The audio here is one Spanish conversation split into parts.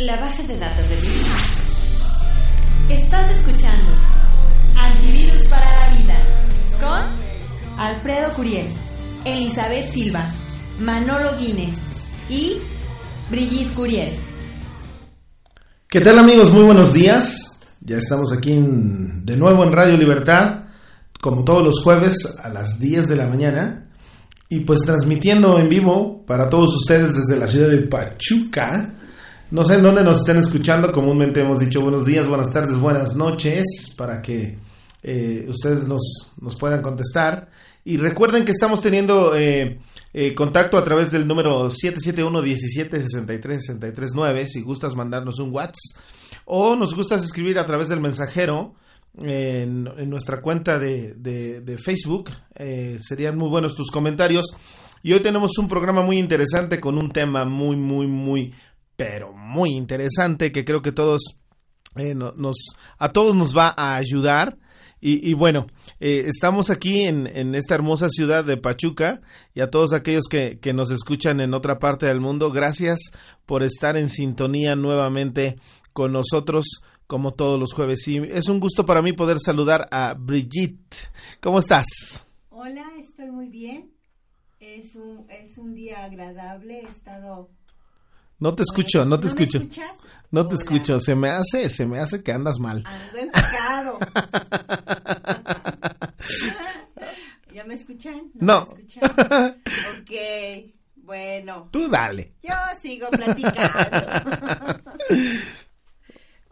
La base de datos de virus. Estás escuchando Antivirus para la Vida con Alfredo Curiel, Elizabeth Silva, Manolo Guinness y Brigitte Curiel. ¿Qué tal amigos? Muy buenos días. Ya estamos aquí de nuevo en Radio Libertad, como todos los jueves a las 10 de la mañana. Y pues transmitiendo en vivo para todos ustedes desde la ciudad de Pachuca. No sé en dónde nos estén escuchando, comúnmente hemos dicho buenos días, buenas tardes, buenas noches, para que eh, ustedes nos, nos puedan contestar. Y recuerden que estamos teniendo eh, eh, contacto a través del número 771-1763-639, si gustas mandarnos un WhatsApp. O nos gustas escribir a través del mensajero en, nuestra cuenta de, de- Facebook. Serían muy buenos tus comentarios. Y hoy tenemos un programa muy interesante con un tema muy, muy, muy, pero muy interesante que creo que todos eh, no- nos, a todos nos va a ayudar. Y, y bueno, eh, estamos aquí en, en esta hermosa ciudad de Pachuca y a todos aquellos que, que nos escuchan en otra parte del mundo, gracias por estar en sintonía nuevamente con nosotros como todos los jueves. Y es un gusto para mí poder saludar a Brigitte. ¿Cómo estás? Hola, estoy muy bien. Es un, es un día agradable. He estado. No te escucho, no te ¿No me escucho. escuchas? No te Hola. escucho, se me hace, se me hace que andas mal. Ando. ¿Ya me escuchan? No. me escuchan? Ok, bueno. Tú dale. Yo sigo platicando.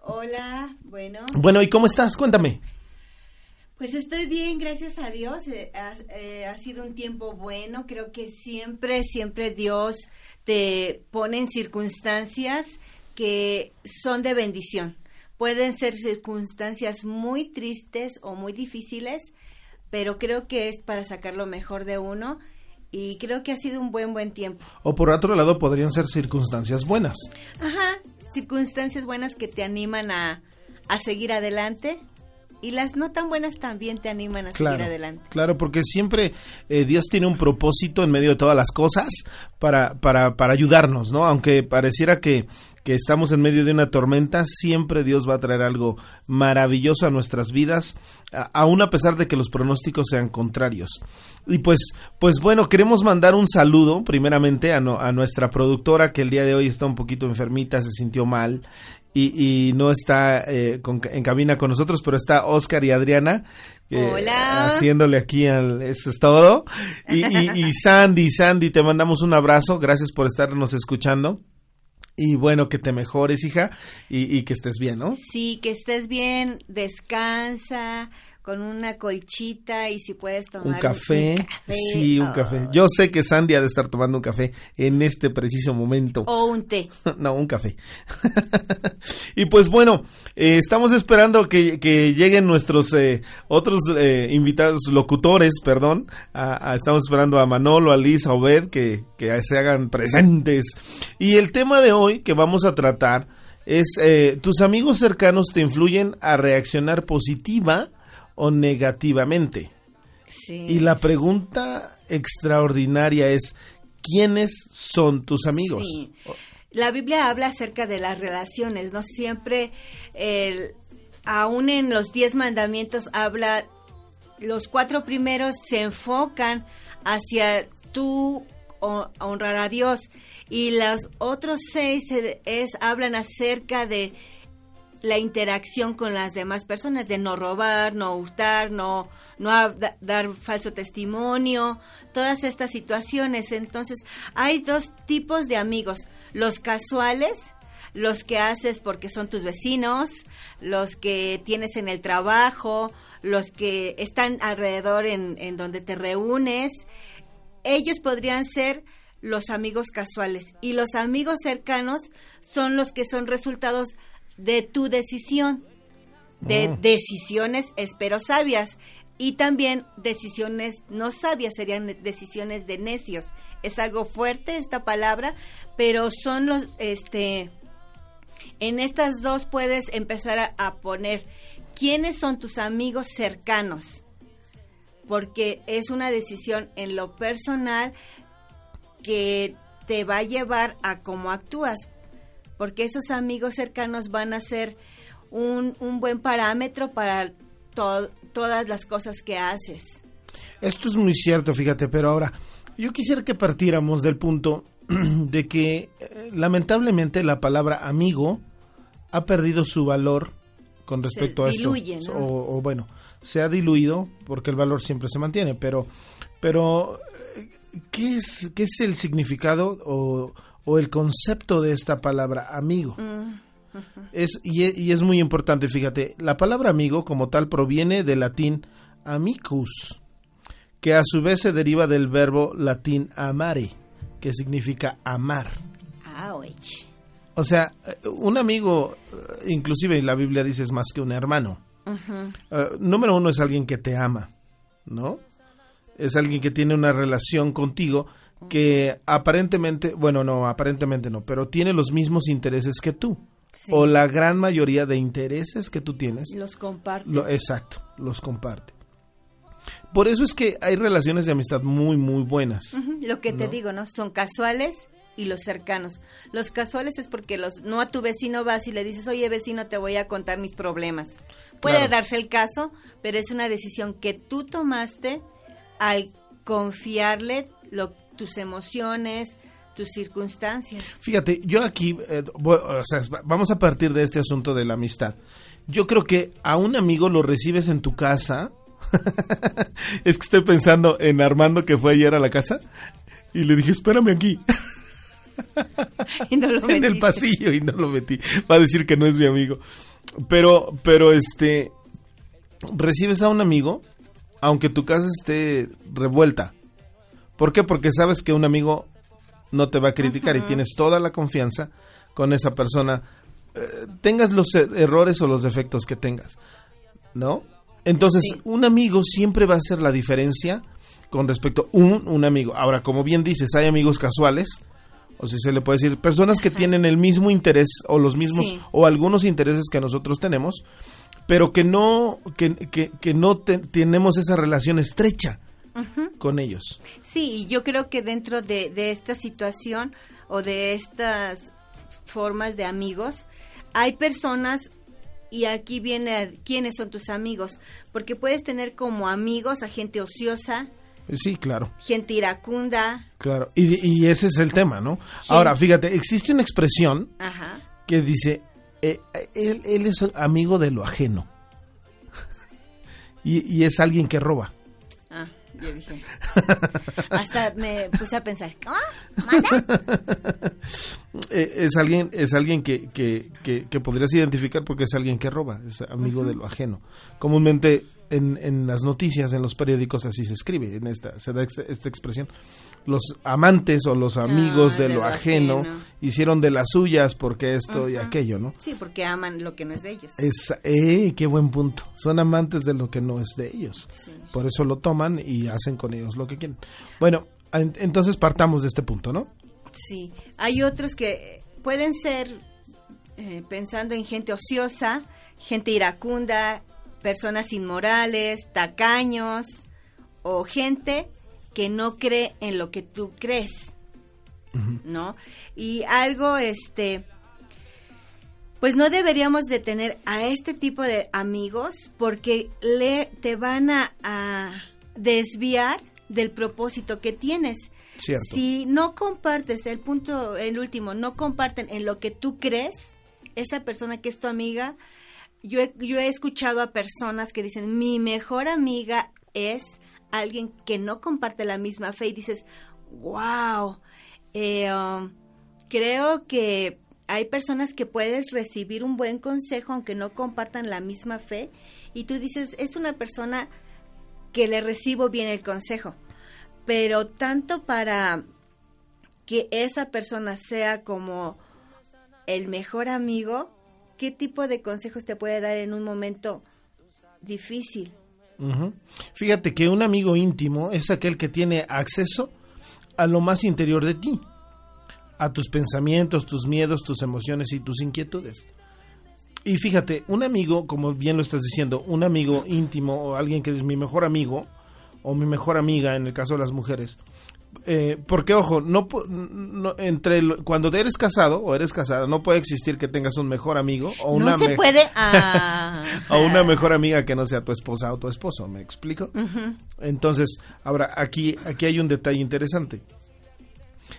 Hola, bueno. Bueno, ¿y cómo estás? Cuéntame. Pues estoy bien, gracias a Dios. Eh, ha, eh, ha sido un tiempo bueno. Creo que siempre, siempre Dios te pone en circunstancias que son de bendición. Pueden ser circunstancias muy tristes o muy difíciles, pero creo que es para sacar lo mejor de uno y creo que ha sido un buen, buen tiempo. O por otro lado podrían ser circunstancias buenas. Ajá, circunstancias buenas que te animan a, a seguir adelante y las no tan buenas también te animan a Claro, seguir adelante. claro, porque siempre eh, Dios tiene un propósito en medio de todas las cosas para, para, para ayudarnos, ¿no? Aunque pareciera que, que estamos en medio de una tormenta, siempre Dios va a traer algo maravilloso a nuestras vidas, a- aún a pesar de que los pronósticos sean contrarios. Y pues, pues bueno, queremos mandar un saludo primeramente a, no- a nuestra productora que el día de hoy está un poquito enfermita, se sintió mal y, y no está eh, con- en cabina con nosotros, pero está Oscar y Adriana. eh, Hola. haciéndole aquí al eso es todo y, y- y Sandy Sandy te mandamos un abrazo gracias por estarnos escuchando y bueno que te mejores hija y, y que estés bien no Sí, que estés bien, descansa con una colchita y si puedes tomar un café, café, sí un oh, café yo sé que Sandy ha de estar tomando un café en este preciso momento o un té. no, un café. y pues bueno, eh, estamos esperando que, que lleguen nuestros eh, otros eh, invitados, locutores, perdón. A- a- estamos esperando a Manolo, a Liz, a Obed, que, que se hagan presentes. Y el tema de hoy que vamos a tratar es, eh, ¿tus amigos cercanos te influyen a reaccionar positiva o negativamente? Sí. Y la pregunta extraordinaria es, ¿quiénes son tus amigos? Sí. La Biblia habla acerca de las relaciones, no siempre, el, aún en los diez mandamientos habla, los cuatro primeros se enfocan hacia tú ho- honrar a Dios y los otros seis es, hablan acerca de la interacción con las demás personas, de no robar, no hurtar, no, no dar falso testimonio, todas estas situaciones. Entonces, hay dos tipos de amigos, los casuales, los que haces porque son tus vecinos, los que tienes en el trabajo, los que están alrededor en, en donde te reúnes. Ellos podrían ser los amigos casuales y los amigos cercanos son los que son resultados tu decisión, de Oh. decisiones, espero sabias, y también decisiones no sabias, serían decisiones de necios. Es algo fuerte esta palabra, pero son los, este, en estas dos puedes empezar a, a poner quiénes son tus amigos cercanos, porque es una decisión en lo personal que te va a llevar a cómo actúas. Porque esos amigos cercanos van a ser un, un buen parámetro para todas las cosas que haces. Esto es muy cierto, fíjate, pero ahora yo quisiera que partiéramos del punto de que eh, lamentablemente la palabra amigo ha perdido su valor con respecto a esto. O, bueno, se ha diluido porque el valor siempre se mantiene, pero, pero eh, ¿qué es, qué es el significado o, el concepto de esta palabra amigo? Mm, es, y, es, y es muy importante, fíjate, la palabra amigo como tal proviene del latín amicus, que a su vez se deriva del verbo latín amare, que significa amar. O sea, un amigo, inclusive la Biblia dice es más que un hermano. Eh, número uno es alguien que te ama, ¿no? Es alguien que tiene una relación contigo que aparentemente, bueno, no, aparentemente no, pero tiene los mismos intereses que tú. O la gran mayoría de intereses que tú tienes. Los comparte. exacto, los comparte. Por eso es que hay relaciones de amistad muy, muy buenas. Lo que te digo, ¿no? Son casuales y los cercanos. Los casuales es porque los no a tu vecino vas y le dices, oye vecino, te voy a contar mis problemas. Puede darse el caso, pero es una decisión que tú tomaste al confiarle lo, tus emociones, tus circunstancias. Fíjate, yo aquí, eh, o sea, vamos a partir de este asunto de la amistad. Yo creo que a un amigo lo recibes en tu casa es que estoy pensando en Armando que fue ayer a la casa y le dije, espérame aquí. en el pasillo y no lo metí. Va a decir que no es mi amigo. Pero, pero este, recibes a un amigo, aunque tu casa esté revuelta. ¿Por qué? Porque sabes que un amigo no te va a criticar y tienes toda la confianza con esa persona. Eh, tengas los e-, errores o los defectos que tengas, ¿no? Entonces, un amigo siempre va a hacer la diferencia con respecto a un, un amigo. Ahora, como bien dices, hay amigos casuales, o si se le puede decir, personas que tienen el mismo interés o los mismos o algunos intereses que nosotros tenemos, pero que no que, que, no tenemos esa relación estrecha con ellos. Sí, y yo creo que dentro de, de esta situación o de estas formas de amigos, hay personas y aquí viene quiénes son tus amigos, porque puedes tener como amigos a gente ociosa. Sí, claro. Gente iracunda. Claro, y, ese es el tema, ¿no? Ahora, fíjate, existe una expresión que dice, eh, él, él, es amigo de lo ajeno. y, y es alguien que roba. Yo dije. Hasta me puse a pensar, ¿cómo? ¿Manda? Eh, es alguien, es alguien que, que, que, podrías identificar porque es alguien que roba, es amigo de lo ajeno. Comúnmente en, en, las noticias, en los periódicos así se escribe, en esta, se da esta, expresión. Los amantes o los amigos ah, de, lo, ajeno, hicieron de las suyas porque esto y aquello, ¿no? Sí, porque aman lo que no es de ellos. Es, eh, qué buen punto. Son amantes de lo que no es de ellos. Por eso lo toman y hacen con ellos lo que quieren. Bueno, entonces partamos de este punto, ¿no? Sí, hay otros que pueden ser eh, pensando en gente ociosa, gente iracunda, personas inmorales, tacaños o gente que no cree en lo que tú crees, ¿no? Y algo, este, pues no deberíamos de tener a este tipo de amigos porque le te van a, a desviar del propósito que tienes. Si no compartes, el punto, el último, no comparten en lo que tú crees, esa persona que es tu amiga, yo he, yo he escuchado a personas que dicen, mi mejor amiga es alguien que no comparte la misma fe y dices, wow, eh, um, creo que hay personas que puedes recibir un buen consejo aunque no compartan la misma fe y tú dices, es una persona que le recibo bien el consejo pero tanto para que esa persona sea como el mejor amigo, ¿qué tipo de consejos te puede dar en un momento difícil? Fíjate que un amigo íntimo es aquel que tiene acceso a lo más interior de ti, a tus pensamientos, tus miedos, tus emociones y tus inquietudes. Y fíjate, un amigo, como bien lo estás diciendo, un amigo íntimo o alguien que es mi mejor amigo, o mi mejor amiga, en el caso de las mujeres, Eh, porque, ojo, no, entre cuando eres casado o eres casada, no puede existir que tengas un mejor amigo o una, no se puede, ah. o una mejor amiga que no sea tu esposa o tu esposo, ¿me explico? Entonces, ahora, aquí, aquí hay un detalle interesante.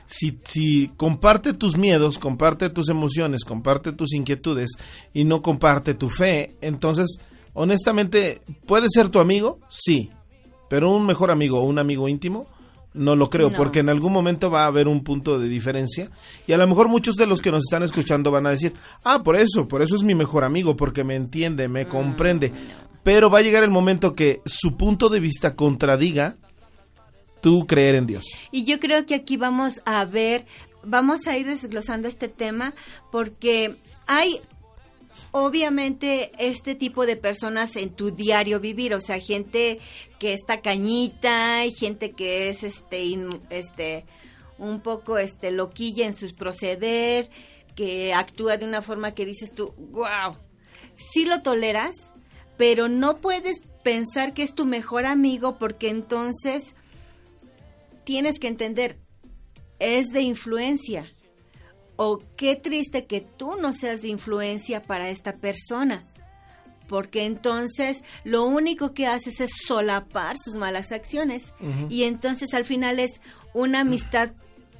Si, si comparte tus miedos, comparte tus emociones, comparte tus inquietudes y no comparte tu fe, entonces, honestamente, ¿puede ser tu amigo? Sí, pero un mejor amigo o un amigo íntimo, no lo creo, porque en algún momento va a haber un punto de diferencia y a lo mejor muchos de los que nos están escuchando van a decir, ah, por eso, por eso es mi mejor amigo, porque me entiende, me mm, comprende. Pero va a llegar el momento que su punto de vista contradiga tu creer en Dios. Y yo creo que aquí vamos a ver, vamos a ir desglosando este tema porque hay obviamente este tipo de personas en tu diario vivir, o sea, gente que está cañita, y gente que es este este un poco este loquilla en sus proceder, que actúa de una forma que dices tú, "Wow." Sí lo toleras, pero no puedes pensar que es tu mejor amigo porque entonces tienes que entender es de influencia o qué triste que tú no seas de influencia para esta persona. Porque entonces lo único que haces es solapar sus malas acciones. Y entonces al final es una amistad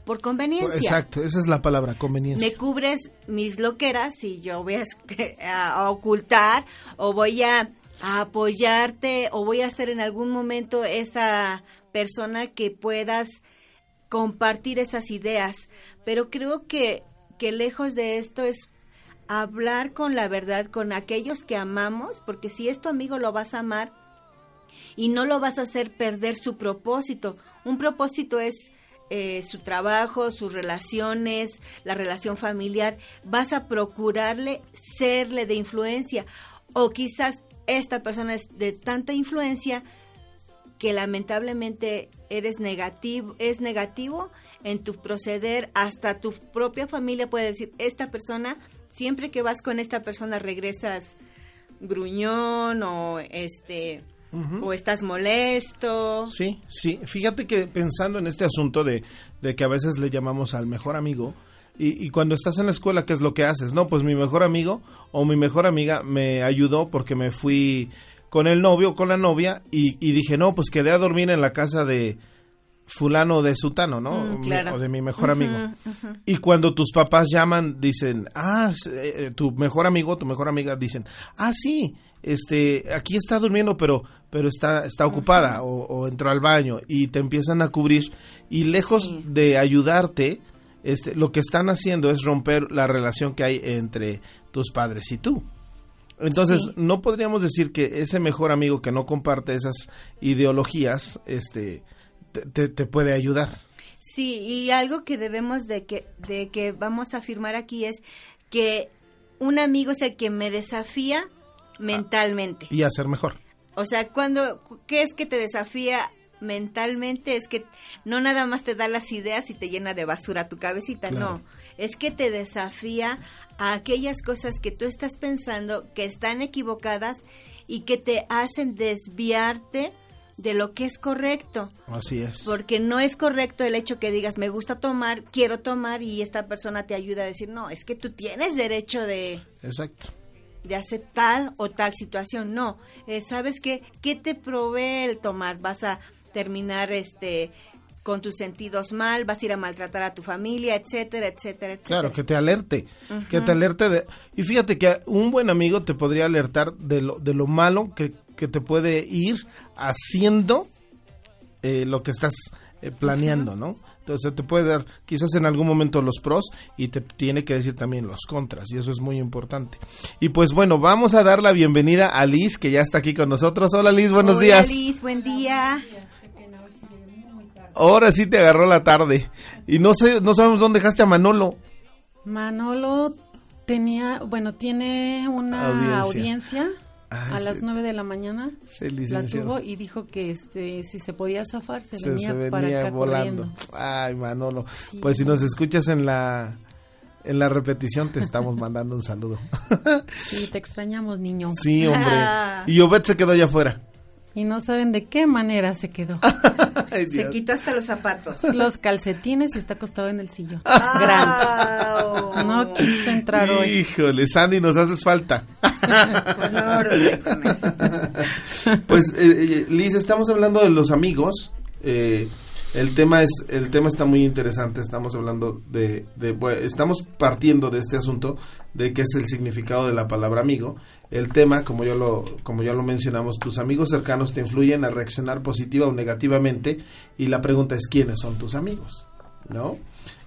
por conveniencia. Exacto, esa es la palabra, conveniencia. Me cubres mis loqueras y yo voy a, ocultar o voy a, a, apoyarte o voy a ser en algún momento esa persona que puedas compartir esas ideas. Pero creo que que lejos de esto es hablar con la verdad con aquellos que amamos, porque si es tu amigo lo vas a amar y no lo vas a hacer perder su propósito. Un propósito es eh, su trabajo, sus relaciones, la relación familiar. Vas a procurarle serle de influencia o quizás esta persona es de tanta influencia que lamentablemente eres negativo, es negativo en tu proceder, hasta tu propia familia puede decir, esta persona, siempre que vas con esta persona regresas gruñón o este o estás molesto. Sí, sí, fíjate que pensando en este asunto de, de que a veces le llamamos al mejor amigo, y, y, cuando estás en la escuela, ¿qué es lo que haces? No, pues mi mejor amigo o mi mejor amiga me ayudó porque me fui con el novio, con la novia, y, y dije, no, pues quedé a dormir en la casa de, fulano de sutano, ¿no? Mm, o de mi mejor amigo. Y cuando tus papás llaman, dicen, ah, eh, eh, tu mejor amigo, tu mejor amiga, dicen, ah, sí, este, aquí está durmiendo, pero, pero está, está ocupada o, entró al baño y te empiezan a cubrir y lejos de ayudarte, este, lo que están haciendo es romper la relación que hay entre tus padres y tú. Entonces, no podríamos decir que ese mejor amigo que no comparte esas ideologías, este, te, te, puede ayudar. Sí, y algo que debemos de que, de que vamos a afirmar aquí es que un amigo es el que me desafía mentalmente. y a ser mejor. O sea, cuando, ¿qué es que te desafía mentalmente? Es que no nada más te da las ideas y te llena de basura tu cabecita, no. Es que te desafía a aquellas cosas que tú estás pensando que están equivocadas y que te hacen desviarte de lo que es correcto. Así es. Porque no es correcto el hecho que digas, me gusta tomar, quiero tomar y esta persona te ayuda a decir, no, es que tú tienes derecho de... Exacto. De hacer tal o tal situación. No, eh, ¿sabes qué? ¿Qué te provee el tomar? Vas a terminar este con tus sentidos mal, vas a ir a maltratar a tu familia, etcétera, etcétera, etcétera. Claro, que te alerte, que te alerte de... Y fíjate que un buen amigo te podría alertar de lo, de lo malo que, que te puede ir haciendo eh, lo que estás eh, planeando, ¿no? Entonces te puede dar quizás en algún momento los pros y te tiene que decir también los contras y eso es muy importante. Y pues bueno, vamos a dar la bienvenida a Liz que ya está aquí con nosotros. Hola Liz, buenos Hola, días. Liz, buen día. Ahora sí te agarró la tarde y no sé, no sabemos dónde dejaste a Manolo. Manolo tenía, bueno, tiene una audiencia Ah, a las 9 de la mañana la tuvo y dijo que este si se podía zafar se, venía, para acá volando. Ay, Manolo. Pues si nos escuchas en la en la repetición te estamos mandando un saludo. sí, te extrañamos, niño. Sí, hombre. Y Obed se quedó allá afuera. Y no saben de qué manera se quedó. Se quitó hasta los zapatos. Los calcetines y está acostado en el sillón. Ah, no quiso entrar hoy. Híjole, Sandy, nos haces falta. pues, eh, eh, Liz, estamos hablando de los amigos. Eh, el tema es el tema está muy interesante estamos hablando de, estamos partiendo de este asunto de qué es el significado de la palabra amigo. El tema como yo lo como ya lo mencionamos tus amigos cercanos te influyen a reaccionar positiva o negativamente y la pregunta es quiénes son tus amigos no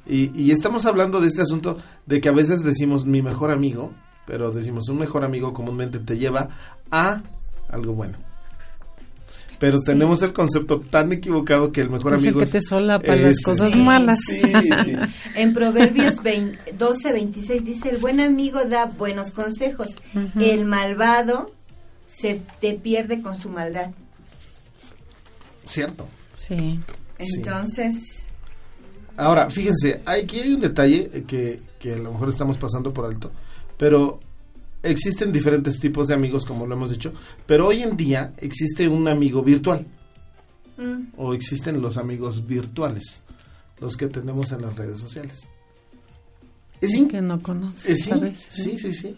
y estamos hablando de este asunto de que a veces decimos mi mejor amigo pero decimos un mejor amigo comúnmente te lleva a algo bueno pero tenemos el concepto tan equivocado que el mejor amigo es el que te sola para las cosas malas. en Proverbios 12, 26 dice, el buen amigo da buenos consejos, el malvado se te pierde con su maldad. Cierto. Sí. Entonces... Ahora, fíjense, aquí hay un detalle que, que a lo mejor estamos pasando por alto, pero existen diferentes tipos de amigos, como lo hemos dicho, pero hoy en día existe un amigo virtual. Mm. O existen los amigos virtuales, los que tenemos en las redes sociales. Es que no conoces, Sí, sí, sí.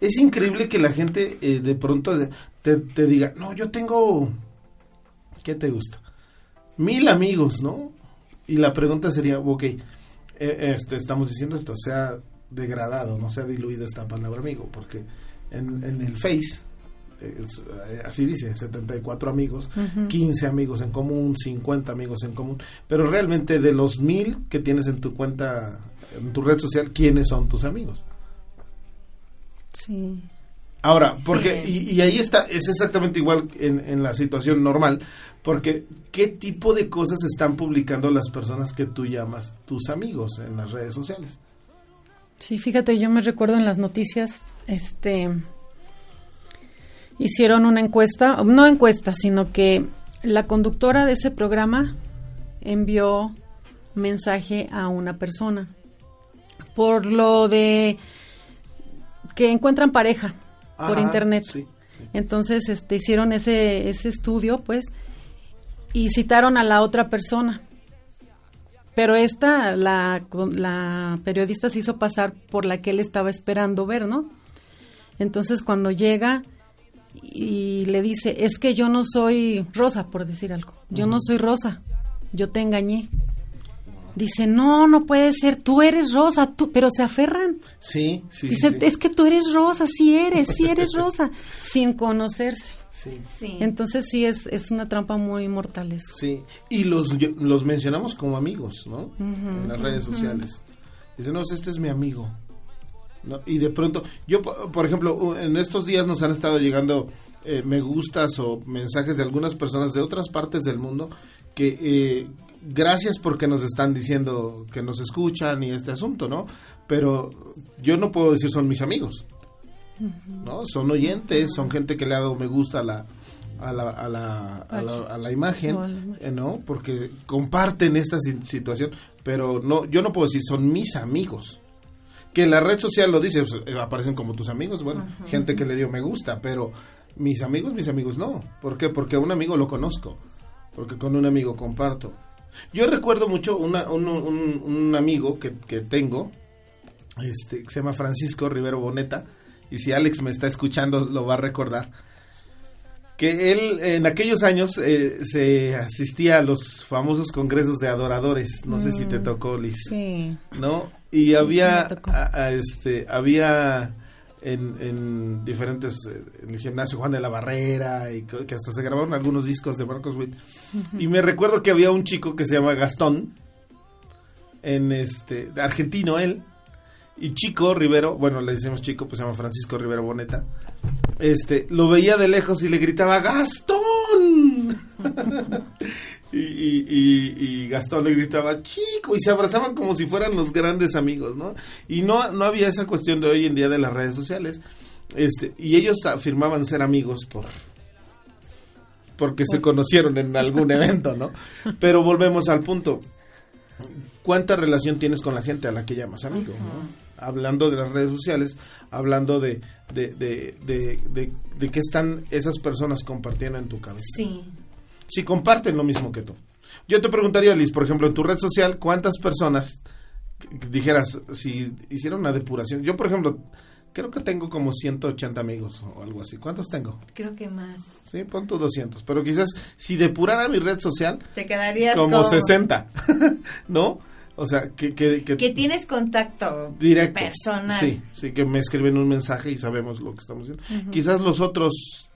Es increíble que la gente eh, de pronto te, te, diga, no, yo tengo, ¿qué te gusta? Mil amigos, ¿no? Y la pregunta sería, ok, eh, este, estamos diciendo esto, o sea, degradado, no se ha diluido esta palabra amigo, porque en, el Face, eh, así dice, 74 amigos, 15 amigos en común, 50 amigos en común, pero realmente de los mil que tienes en tu cuenta, en tu red social, ¿quiénes son tus amigos? Sí. Ahora, porque, y, ahí está, es exactamente igual en, en, la situación normal, porque ¿qué tipo de cosas están publicando las personas que tú llamas tus amigos en las redes sociales? Sí, fíjate, yo me recuerdo en las noticias, este, hicieron una encuesta, no encuesta, sino que la conductora de ese programa envió mensaje a una persona por lo de que encuentran pareja por internet. Entonces, este, hicieron ese, ese estudio, pues, y citaron a la otra persona pero esta, la, la periodista se hizo pasar por la que él estaba esperando ver, ¿no? Entonces cuando llega y le dice, es que yo no soy Rosa, por decir algo, yo no soy Rosa, yo te engañé. Dice, no, no puede ser, tú eres Rosa, tú, pero se aferran. Sí, sí. Dice, es que tú eres Rosa, sí eres, sí eres Rosa, sin conocerse. Sí. Entonces sí es, es una trampa muy mortal eso. Sí, y los, los mencionamos como amigos, ¿no? en las redes sociales. Dicen, no, este es mi amigo. ¿No? Y de pronto, yo, por ejemplo, en estos días nos han estado llegando eh, me gustas o mensajes de algunas personas de otras partes del mundo que eh, gracias porque nos están diciendo que nos escuchan y este asunto, ¿no? Pero yo no puedo decir son mis amigos. ¿No? Son oyentes, son gente que le ha dado me gusta a la, a la, a la, a la, imagen, eh, ¿no? Porque comparten esta situación, pero no, yo no puedo decir, son mis amigos. Que la red social lo dice, pues, eh, aparecen como tus amigos, bueno, gente que le dio me gusta, pero mis amigos, mis amigos no. ¿Por qué? Porque a un amigo lo conozco, porque con un amigo comparto. Yo recuerdo mucho una, un, un, un, amigo que, que tengo, este, que se llama Francisco Rivero Boneta, y si Alex me está escuchando lo va a recordar, que él en aquellos años eh, se asistía a los famosos congresos de adoradores, no sé si te mm, tocó, Liz, sí. ¿no? Y había, este, había en, diferentes, eh, en el gimnasio Juan de la Barrera, y que hasta se grabaron algunos discos de Marcos Witt. Y me recuerdo que había un chico que se llama Gastón, en este, argentino él, y Chico Rivero, bueno, le decimos Chico, pues se llama Francisco Rivero Boneta, este, lo veía de lejos y le gritaba, ¡Gastón! y, Gastón le gritaba, Chico, y se abrazaban como si fueran los grandes amigos, ¿no? Y no, no había esa cuestión de hoy en día de las redes sociales, este, y ellos afirmaban ser amigos por porque se conocieron en algún evento, ¿no? Pero volvemos al punto. ¿Cuánta relación tienes con la gente a la que llamas amigo? Hablando de las redes sociales, hablando de, de, de, de, qué están esas personas compartiendo en tu cabeza. Sí. Si comparten lo mismo que tú. Yo te preguntaría, Liz, por ejemplo, en tu red social, ¿cuántas personas dijeras si hicieron una depuración? Yo, por ejemplo, creo que tengo como 180 amigos o algo así. ¿Cuántos tengo? Creo que más. Sí, pon tu 200. Pero quizás si depurara mi red social, te quedarías como, 60, ¿no? O sea, que, que, que, tienes contacto directo, personal. Sí, sí, que me escriben un mensaje y sabemos lo que estamos haciendo. Quizás los otros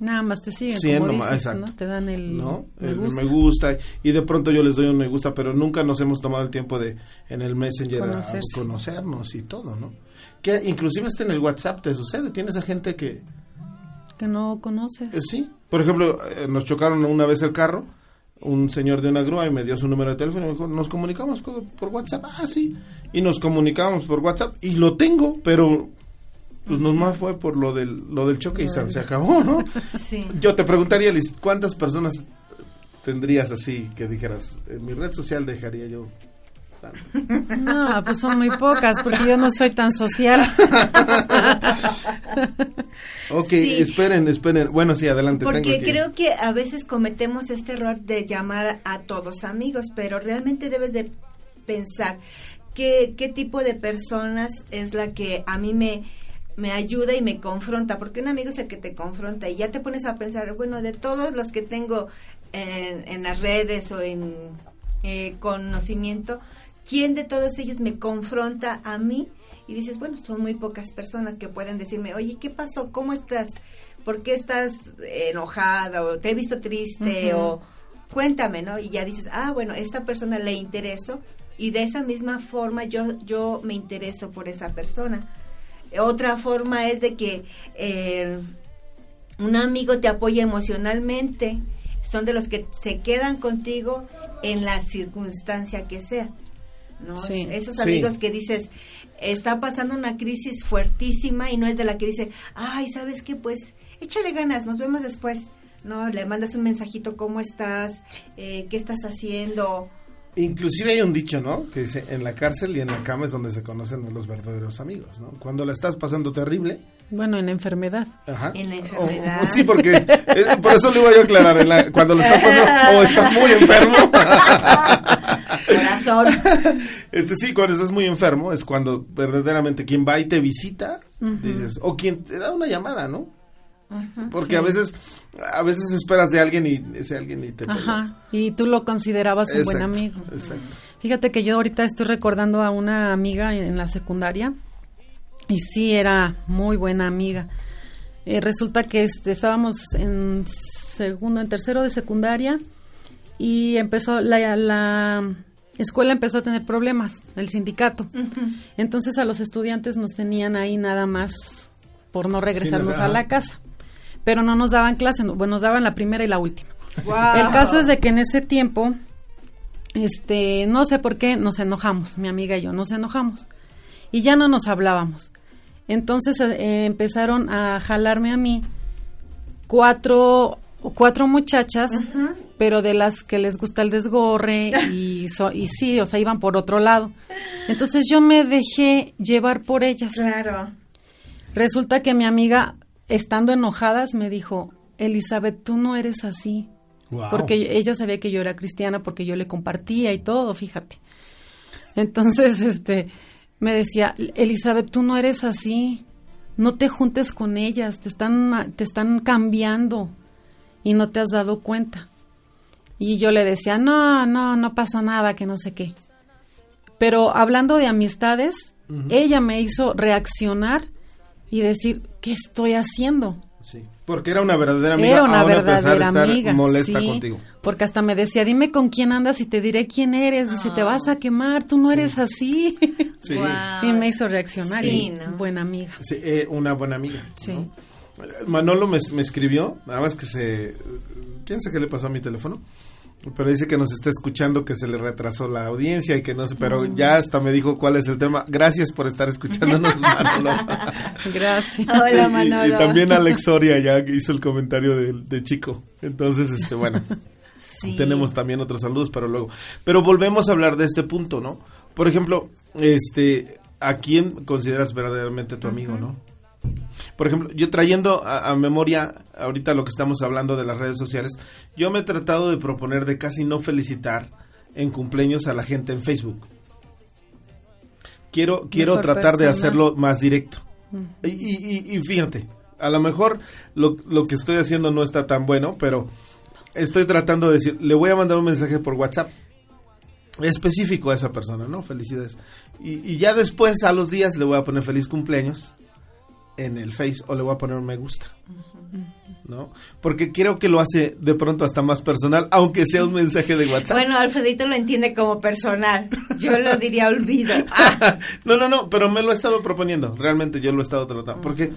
Nada más te siguen, como exacto. Te dan el, me, gusta. y de pronto yo les doy un me gusta, pero nunca nos hemos tomado el tiempo de en el Messenger a, conocernos y todo, ¿no? Que inclusive está en el WhatsApp te sucede, tienes a gente que que no conoces. Eh, sí, por ejemplo, eh, nos chocaron una vez el carro, un señor de una grúa y me dio su número de teléfono y me dijo, "Nos comunicamos por WhatsApp." Ah, sí. Y nos comunicamos por WhatsApp y lo tengo, pero pues nomás fue por lo del, lo del choque y se, acabó, ¿no? Sí. Yo te preguntaría, Liz, ¿cuántas personas tendrías así que dijeras, en mi red social dejaría yo No, pues son muy pocas porque yo no soy tan social. ok, esperen, esperen. Bueno, sí, adelante. Porque creo que a veces cometemos este error de llamar a todos amigos, pero realmente debes de pensar qué, qué tipo de personas es la que a mí me me ayuda y me confronta, porque un amigo es el que te confronta y ya te pones a pensar, bueno, de todos los que tengo en, las redes o en eh, conocimiento, ¿quién de todos ellos me confronta a mí? Y dices, bueno, son muy pocas personas que pueden decirme, oye, ¿qué pasó? ¿Cómo estás? ¿Por qué estás enojada? ¿O te he visto triste? O cuéntame, ¿no? Y ya dices, ah, bueno, esta persona le intereso y de esa misma forma yo, yo me intereso por esa persona. Otra forma es de que eh, un amigo te apoya emocionalmente. Son de los que se quedan contigo en la circunstancia que sea. ¿No? Esos amigos que dices, está pasando una crisis fuertísima y no es de la que dice, ay, ¿sabes qué? Pues échale ganas, nos vemos después. No, le mandas un mensajito, ¿cómo estás? Eh, ¿Qué estás haciendo? Inclusive hay un dicho, ¿no? Que dice, en la cárcel y en la cama es donde se conocen los verdaderos amigos, ¿no? Cuando la estás pasando terrible. Bueno, en enfermedad. Ajá. En la enfermedad. sí, porque eh, por eso lo iba yo a aclarar. cuando lo estás pasando, o estás muy enfermo. Corazón. Este sí, cuando estás muy enfermo es cuando verdaderamente quien va y te visita, dices, o quien te da una llamada, ¿no? Porque a veces a veces esperas de alguien y ese alguien y te Ajá. Y tú lo considerabas un buen amigo. Exacto. Fíjate que yo ahorita estoy recordando a una amiga en, la secundaria y sí era muy buena amiga. Eh, resulta que este, estábamos en segundo, en tercero de secundaria y empezó la, la escuela empezó a tener problemas, el sindicato. Entonces a los estudiantes nos tenían ahí nada más por no regresarnos a la casa pero no nos daban clase, bueno, nos daban la primera y la última. El caso es de que en ese tiempo, este, no sé por qué, nos enojamos, mi amiga y yo, nos enojamos. Y ya no nos hablábamos. Entonces eh, empezaron a jalarme a mí cuatro, cuatro muchachas, pero de las que les gusta el desgorre y, y sí, o sea, iban por otro lado. Entonces yo me dejé llevar por ellas. Claro. Resulta que mi amiga estando enojadas, me dijo, Elizabeth, tú no eres así. Porque ella sabía que yo era cristiana porque yo le compartía y todo, fíjate. Entonces, este, me decía, Elizabeth, tú no eres así. No te juntes con ellas, te están, te están cambiando y no te has dado cuenta. Y yo le decía, no, no, no pasa nada, que no sé qué. Pero hablando de amistades, ella me hizo reaccionar y decir, ¿qué estoy haciendo? Sí, porque era una verdadera amiga. Era una verdadera amiga. molesta contigo. Porque hasta me decía, dime con quién andas y te diré quién eres. Dice, te vas a quemar, tú no eres así. Sí. Y me hizo reaccionar. Sí, Buena amiga. Sí, eh, una buena amiga. Sí. Manolo me, me, escribió, nada más que se... ¿Quién sabe qué le pasó a mi teléfono? Pero dice que nos está escuchando, que se le retrasó la audiencia y que no sé, pero ya hasta me dijo cuál es el tema. Gracias por estar escuchándonos, Manolo. Gracias. Hola, Manolo. Y, también Alex Soria ya hizo el comentario de, Chico. Entonces, este, bueno, tenemos también otros saludos, pero luego. Pero volvemos a hablar de este punto, ¿no? Por ejemplo, este, ¿a quién consideras verdaderamente tu amigo, no? Por ejemplo, yo trayendo a, memoria ahorita lo que estamos hablando de las redes sociales, yo me he tratado de proponer de casi no felicitar en cumpleaños a la gente en Facebook. Quiero, quiero tratar de hacerlo más directo. Y, y, y, fíjate, a lo mejor lo, lo que estoy haciendo no está tan bueno, pero estoy tratando de decir, le voy a mandar un mensaje por WhatsApp específico a esa persona, ¿no? Felicidades. Y, ya después, a los días, le voy a poner feliz cumpleaños en el Face o le voy a poner un me gusta. ¿No? Porque creo que lo hace de pronto hasta más personal, aunque sea un mensaje de WhatsApp. Bueno, Alfredito lo entiende como personal. Yo lo diría olvido. no, no, no, pero me lo he estado proponiendo. Realmente yo lo he estado tratando. Porque,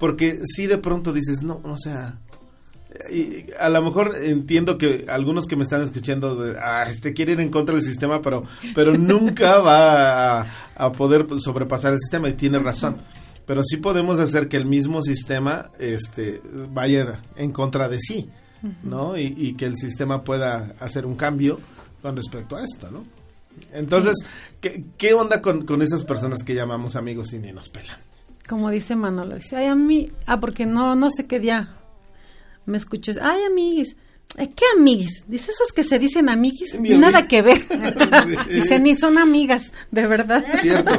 porque si de pronto dices, no, o sea, y a lo mejor entiendo que algunos que me están escuchando ah, este quieren ir en contra del sistema pero pero nunca va a, poder sobrepasar el sistema y tiene razón pero sí podemos hacer que el mismo sistema este vaya en contra de sí no y, que el sistema pueda hacer un cambio con respecto a esto no entonces ¿qué, qué onda con, con esas personas que llamamos amigos y ni nos pelan como dice Manolo dice ay a mí ah porque no no sé qué día me escuchas, ay, amiguis. ¿Qué amiguis? Dice esos que se dicen amiguis, nada que ver. Dice, ni son amigas, de verdad. Cierto,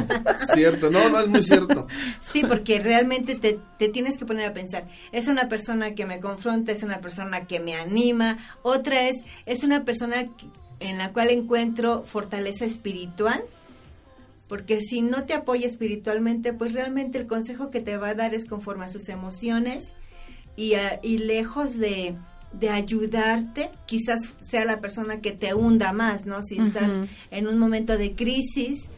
cierto. No, no es muy cierto. Sí, porque realmente te, te, tienes que poner a pensar. Es una persona que me confronta, es una persona que me anima. Otra es, es una persona en la cual encuentro fortaleza espiritual. Porque si no te apoya espiritualmente, pues realmente el consejo que te va a dar es conforme a sus emociones y, lejos de, ayudarte, quizás sea la persona que te hunda más, ¿no? Si estás en un momento de crisis,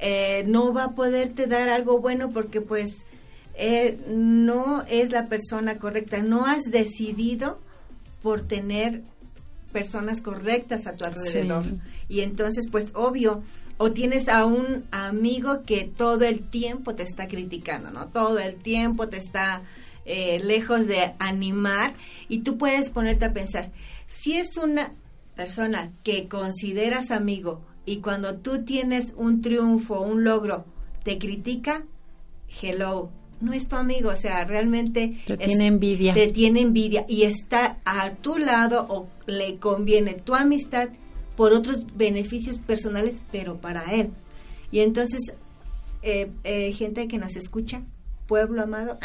eh, no va a poderte dar algo bueno porque pues eh, no es la persona correcta, no has decidido por tener personas correctas a tu alrededor. Y entonces, pues obvio, o tienes a un amigo que todo el tiempo te está criticando, ¿no? Todo el tiempo te está eh, lejos de animar, y tú puedes ponerte a pensar, si es una persona que consideras amigo y cuando tú tienes un triunfo, un logro, te critica, hello, no es tu amigo, o sea, realmente te tiene envidia. Te tiene envidia y está a tu lado o le conviene tu amistad por otros beneficios personales, pero para él. Y entonces, eh, eh, gente que nos escucha, pueblo amado,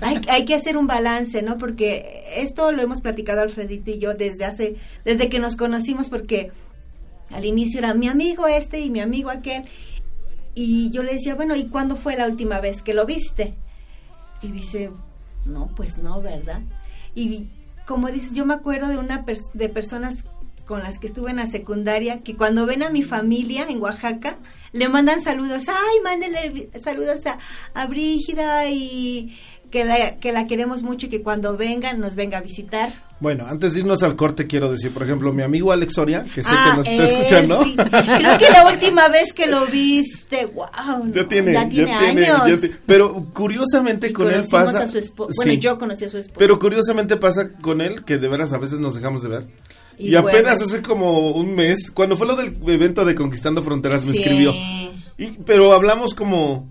hay, hay, que hacer un balance, ¿no? Porque esto lo hemos platicado Alfredito y yo desde hace, desde que nos conocimos, porque al inicio era mi amigo este y mi amigo aquel, y yo le decía, bueno, ¿y cuándo fue la última vez que lo viste? Y dice, no, pues no, ¿verdad? Y como dices, yo me acuerdo de una de personas con las que estuve en la secundaria que cuando ven a mi familia en Oaxaca, le mandan saludos, ay, mándele saludos a, a Brígida y que la, que la queremos mucho y que cuando vengan nos venga a visitar. Bueno, antes de irnos al corte quiero decir, por ejemplo, mi amigo Alex Soria, que sé que ah, nos está escuchando. Creo que la última vez que lo viste, wow, ya tiene, ya tiene años. pero curiosamente con él pasa... bueno, yo conocí a su esposa. Pero curiosamente pasa con él que de veras a veces nos dejamos de ver. Y, apenas hace como un mes, cuando fue lo del evento de Conquistando Fronteras, me escribió. Y, pero hablamos como,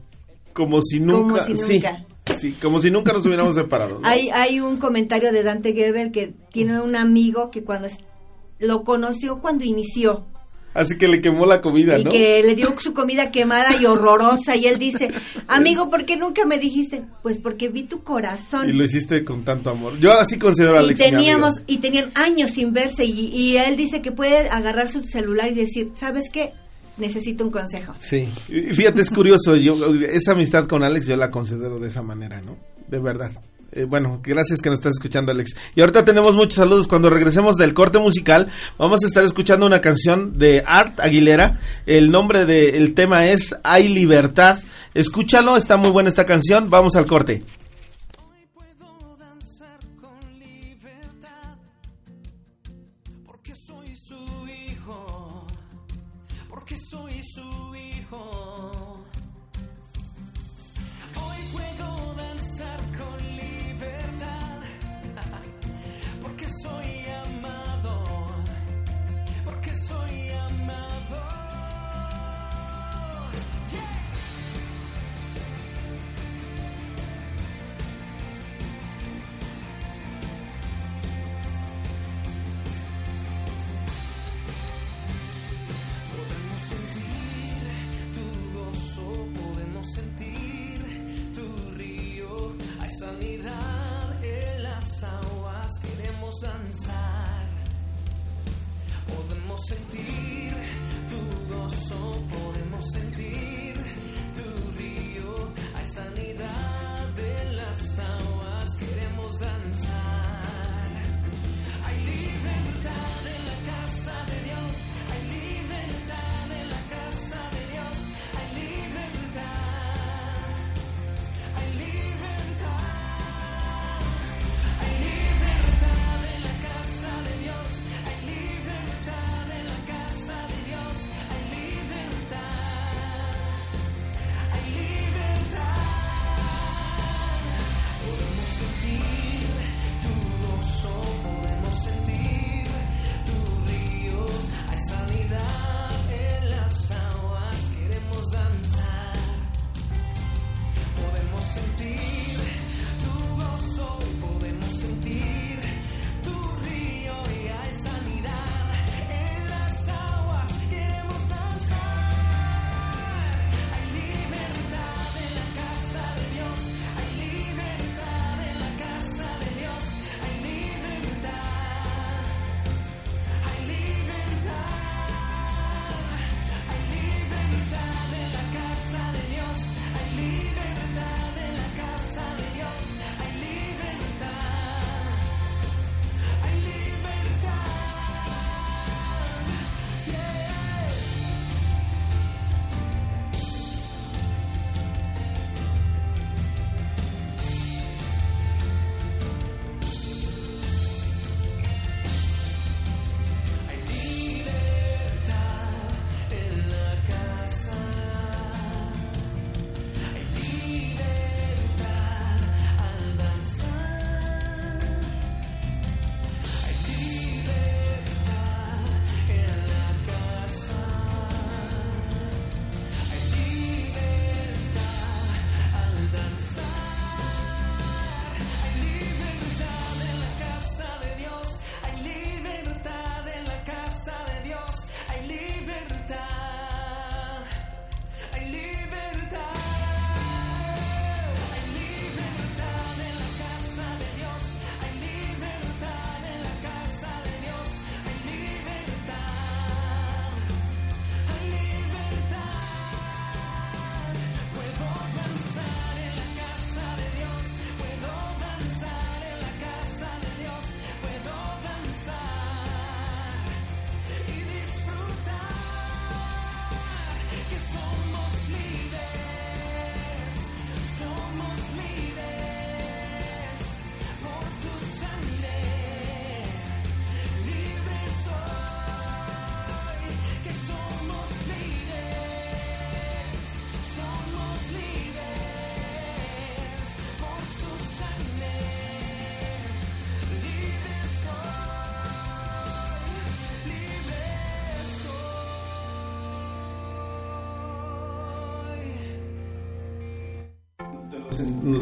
como si nunca. Como si nunca. Sí, como si nunca nos hubiéramos separado. Hay, hay un comentario de Dante Gebel que tiene un amigo que cuando lo conoció cuando inició Así que le quemó la comida, y que le dio su comida quemada y horrorosa. Y él dice, amigo, ¿por qué nunca me dijiste? Pues porque vi tu corazón. Y lo hiciste con tanto amor. Yo así considero a Alex. Y teníamos, y tenían años sin verse. Y, él dice que puede agarrar su celular y decir, ¿sabes qué? Necesito un consejo. Sí. fíjate, es curioso. Yo, esa amistad con Alex yo la considero de esa manera, ¿no? De verdad. Eh, bueno, gracias que nos estás escuchando, Alex. Y ahorita tenemos muchos saludos. Cuando regresemos del corte musical, vamos a estar escuchando una canción de Art Aguilera. El nombre del tema es Hay Libertad. Escúchalo, está muy buena esta canción. Vamos al corte.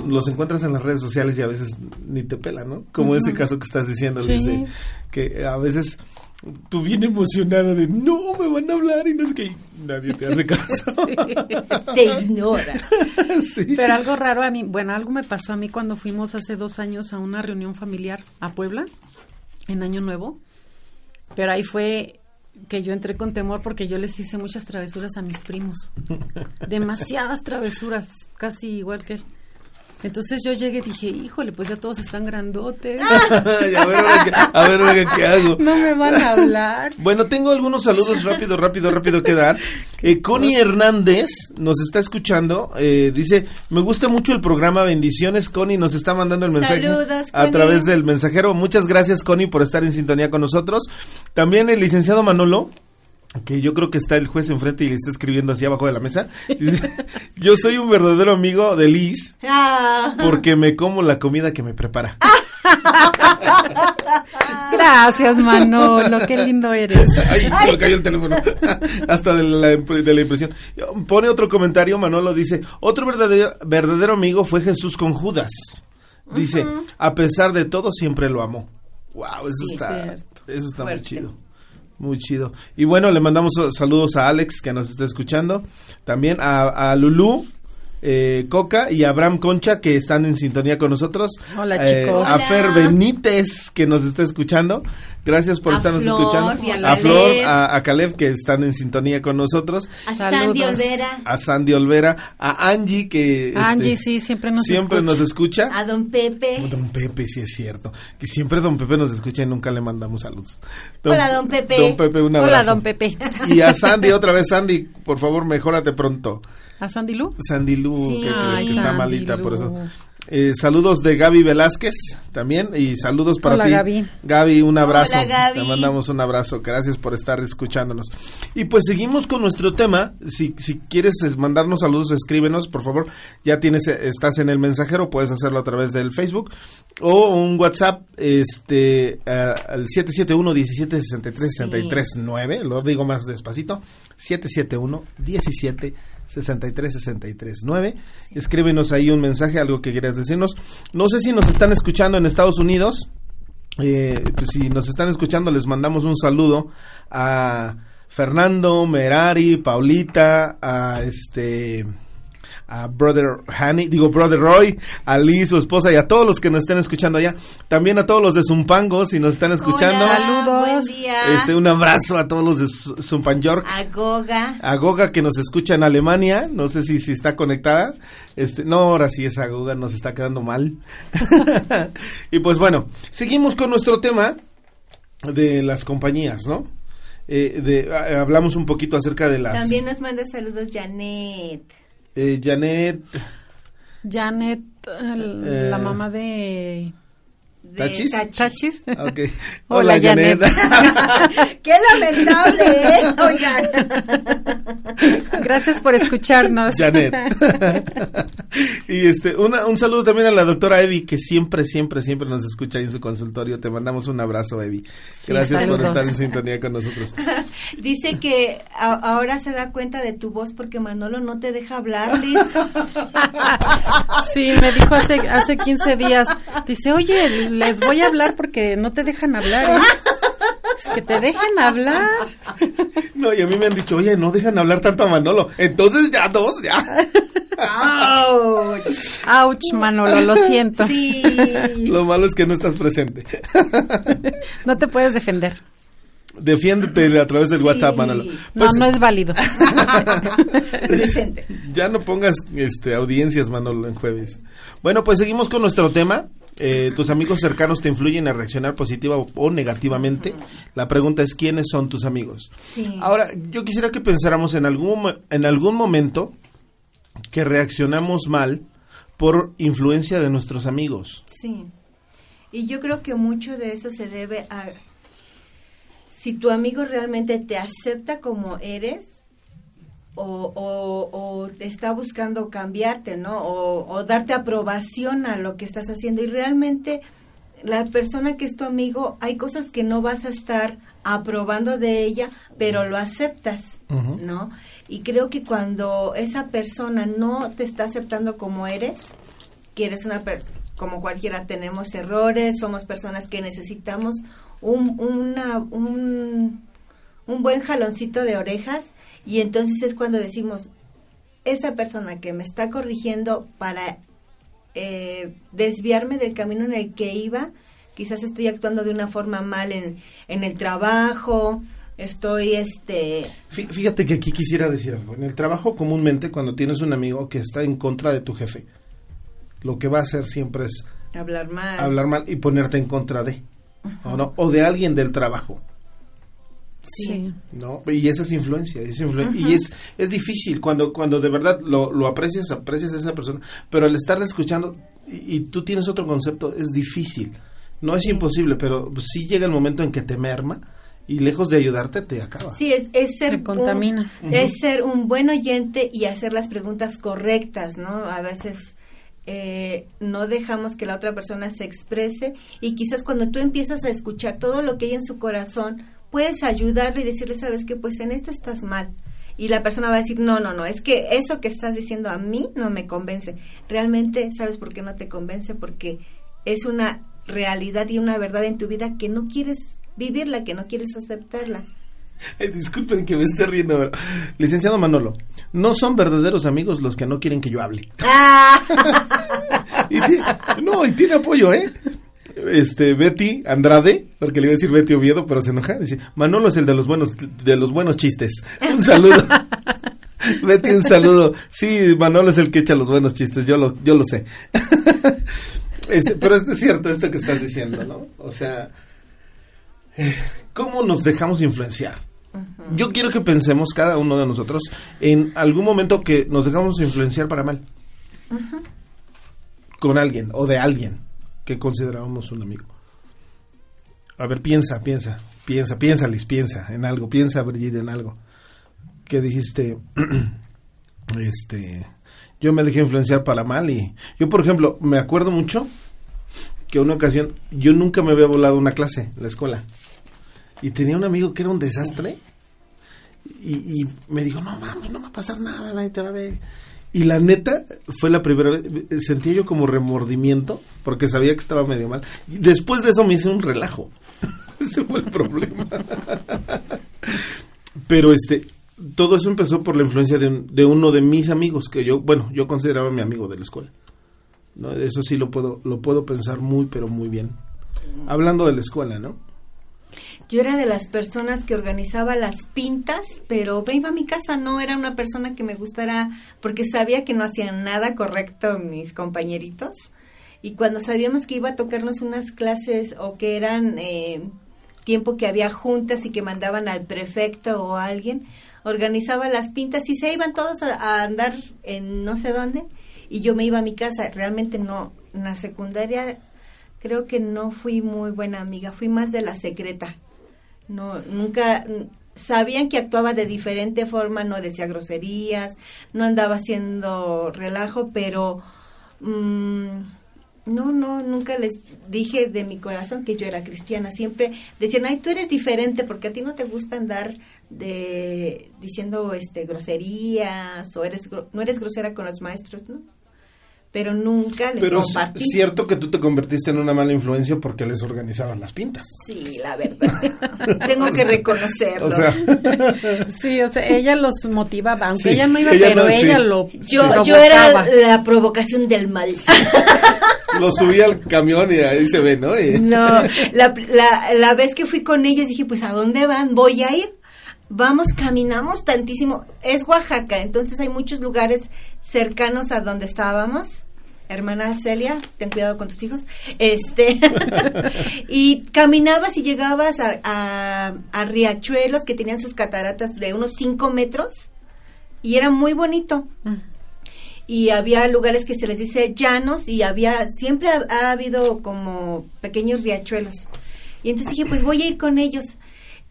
Los, encuentras en las redes sociales y a veces ni te pela, ¿no? Como ese caso que estás diciendo, dice, que a veces tú bien emocionada de no me van a hablar y no es que nadie te hace caso. Te ignora. Pero algo raro a mí, bueno, algo me pasó a mí cuando fuimos hace dos años a una reunión familiar a Puebla en Año Nuevo. Pero ahí fue que yo entré con temor porque yo les hice muchas travesuras a mis primos. Demasiadas travesuras, casi igual que él. Entonces yo llegué y dije, híjole, pues ya todos están grandotes. a ver, qué, hago. No me van a hablar. bueno, tengo algunos saludos rápido, rápido, rápido que dar. Eh, Connie Hernández nos está escuchando. Eh, dice, me gusta mucho el programa Bendiciones. Connie nos está mandando el mensaje a través del mensajero. Muchas gracias, Connie, por estar en sintonía con nosotros. También el licenciado Manolo que yo creo que está el juez enfrente y le está escribiendo así abajo de la mesa. yo soy un verdadero amigo de Liz ah. porque me como la comida que me prepara. Gracias, Manolo, qué lindo eres. Ay, se me cayó el teléfono. Hasta de la, de la, impresión. Pone otro comentario, Manolo dice, otro verdadero, verdadero amigo fue Jesús con Judas. Dice, a pesar de todo, siempre lo amó. Wow, eso está, eso está muy chido. Muy chido. Y bueno, le mandamos saludos a Alex que nos está escuchando. También a, a Lulú, eh, Coca y Abraham Concha que están en sintonía con nosotros. Hola eh, chicos. A Fer Benítez que nos está escuchando. Gracias por estarnos escuchando. A, Flor, a, Caleb que están en sintonía con nosotros. A Sandy Olvera. A Sandy Olvera. A Angie que... Este, Angie sí, siempre nos siempre escucha. nos escucha. A Don Pepe. Don Pepe, sí es cierto. Que siempre Don Pepe nos escucha y nunca le mandamos saludos. Hola Don Pepe. Don Pepe, un abrazo. Hola Don Pepe. Y a Sandy otra vez, Sandy, por favor, mejórate pronto. ¿A Sandy Lu? Sandy Lu, que crees que está malita, por eso. Eh, saludos de Gaby Velázquez también y saludos para ti. Gaby. Gaby, un abrazo. Te mandamos un abrazo. Gracias por estar escuchándonos. Y pues seguimos con nuestro tema. Si, si quieres mandarnos saludos, escríbenos, por favor. Ya tienes, estás en el mensajero, puedes hacerlo a través del Facebook o un WhatsApp, este, uh, al 771 17 63 9. Lo digo más despacito. 771 17 63 63 9. Escríbenos ahí un mensaje, algo que quieras decirnos. No sé si nos están escuchando en Estados Unidos. Eh, pues si nos están escuchando, les mandamos un saludo a Fernando, Merari, Paulita, a este a Brother Hanny, digo Brother Roy, a Liz, su esposa y a todos los que nos estén escuchando allá. También a todos los de Zumpango, si nos están escuchando. saludos. Este, un abrazo a todos los de Zumpan York. A Goga. A Goga que nos escucha en Alemania, no sé si, si está conectada. Este, no, ahora sí esa Goga nos está quedando mal. y pues bueno, seguimos con nuestro tema de las compañías, ¿no? Eh, de, hablamos un poquito acerca de las... También nos manda saludos Janet eh, Janet. Janet, la eh, mamá de... ¿Tachis? Tachis. Okay. Hola, Hola Janet. Qué lamentable, ¿eh? Oigan. Gracias por escucharnos. Janet. y este, una, un saludo también a la doctora Evi, que siempre, siempre, siempre nos escucha en su consultorio. Te mandamos un abrazo, Evi. Gracias por estar en sintonía con nosotros. Dice que ahora se da cuenta de tu voz porque Manolo no te deja hablar, Liz. sí, me dijo hace, hace 15 días. Dice, oye, les voy a hablar porque no te dejan hablar. ¿eh? que te dejen hablar. No, y a mí me han dicho, oye, no dejan hablar tanto a Manolo. Entonces ya dos, ya. ¡Auch! ¡Auch, Manolo! Lo siento. Sí. Lo malo es que no estás presente. No te puedes defender. Defiéndete a través del WhatsApp, Manolo. no, pues no es válido. ya no pongas este, audiencias, Manolo, en jueves. Bueno, pues seguimos con nuestro tema. Eh, tus amigos cercanos te influyen a reaccionar positiva o, negativamente. La pregunta es quiénes son tus amigos. Ahora, yo quisiera que pensáramos en algún en algún momento que reaccionamos mal por influencia de nuestros amigos. Sí. Y yo creo que mucho de eso se debe a si tu amigo realmente te acepta como eres o, o, está buscando cambiarte, ¿no? O, darte aprobación a lo que estás haciendo. Y realmente la persona que es tu amigo, hay cosas que no vas a estar aprobando de ella, pero lo aceptas, ¿no? Y creo que cuando esa persona no te está aceptando como eres, quieres una como cualquiera tenemos errores, somos personas que necesitamos un, una, un, un buen jaloncito de orejas y entonces es cuando decimos, esa persona que me está corrigiendo para eh, desviarme del camino en el que iba, quizás estoy actuando de una forma mal en, en el trabajo, estoy este fíjate que aquí quisiera decir algo. En el trabajo comúnmente cuando tienes un amigo que está en contra de tu jefe lo que va a hacer siempre es hablar mal. hablar mal y ponerte en contra de o no o de alguien del trabajo sí. No y esa es influencia, es y es es difícil cuando cuando de verdad lo, lo aprecias aprecias a esa persona pero al estar escuchando y, y tú tienes otro concepto es difícil. No es imposible pero sí llega el momento en que te merma y lejos de ayudarte te acaba. Sí, es, es ser contamina. Un, es ser un buen oyente y hacer las preguntas correctas, ¿no? A veces eh, no dejamos que la otra persona se exprese y quizás cuando tú empiezas a escuchar todo lo que hay en su corazón, puedes ayudarle y decirle, sabes que pues en esto estás mal. Y la persona va a decir, no, no, no, es que eso que estás diciendo a mí no me convence. Realmente, ¿sabes por qué no te convence? Porque es una realidad y una verdad en tu vida que no quieres vivirla, que no quieres aceptarla. disculpen que me esté riendo. Licenciado Manolo, no son verdaderos amigos los que no quieren que yo hable. Ah. no, y tiene apoyo, ¿eh? Este, Betty Andrade, porque le iba a decir Betty Oviedo, pero se enoja, dice, Manolo es el de los buenos, de los buenos chistes. Un saludo. Betty, un saludo. Sí, Manolo es el que echa los buenos chistes, yo lo, yo lo sé. Este, pero es cierto esto que estás diciendo, ¿no? O sea, ¿Cómo nos dejamos influenciar? Yo quiero que pensemos cada uno de nosotros en algún momento que nos dejamos influenciar para mal. Con alguien o de alguien que considerábamos un amigo. A ver, piensa, piensa, piensa, piensa, Liz, piensa en algo, piensa, Brigitte, en algo. Que dijiste, este, yo me dejé influenciar para mal y yo, por ejemplo, me acuerdo mucho que una ocasión yo nunca me había volado una clase la escuela y tenía un amigo que era un desastre. Y, me dijo, no vamos, no va a pasar nada, nadie te va a ver. Y la neta, fue la primera vez, sentía yo como remordimiento, porque sabía que estaba medio mal. Y después de eso me hice un relajo. Ese fue el problema. Pero este, todo eso empezó por la influencia de, de, uno de mis amigos, que yo, bueno, yo consideraba mi amigo de la escuela. ¿no? Eso sí lo puedo, lo puedo pensar muy, pero muy bien. Hablando de la escuela, ¿no? Yo era de las personas que organizaba las pintas, pero me iba a mi casa, no era una persona que me gustara, porque sabía que no hacían nada correcto mis compañeritos. Y cuando sabíamos que iba a tocarnos unas clases o que eran eh, tiempo que había juntas y que mandaban al prefecto o a alguien, organizaba las pintas y se iban todos a, andar en no sé dónde y yo me iba a mi casa. Realmente no, en la secundaria creo que no fui muy buena amiga, fui más de la secreta no, nunca sabían que actuaba de diferente forma, no decía groserías, no andaba haciendo relajo, pero mm, no, no, nunca les dije de mi corazón que yo era cristiana. Siempre decían, ay, tú eres diferente porque a ti no te gusta andar de diciendo este groserías o eres no eres grosera con los maestros, ¿no? Pero nunca les pero es cierto que tú te convertiste en una mala influencia porque les organizaban las pintas. Sí, la verdad. Tengo que reconocerlo. sí, o sea, ella los motivaba, aunque ella no iba, pero ella lo Yo, yo era la provocación del mal. lo subí al camión y ahí se ve, ¿no? No, la, la, la vez que fui con ellos dije, pues ¿a dónde van? Voy a ir vamos, caminamos tantísimo. Es Oaxaca, entonces hay muchos lugares cercanos a donde estábamos. Hermana Celia, ten cuidado con tus hijos. Este, y caminabas y llegabas a, a, riachuelos que tenían sus cataratas de unos 5 metros y era muy bonito. Mm. Y había lugares que se les dice llanos y había, siempre ha habido como pequeños riachuelos. Y entonces dije, pues voy a ir con ellos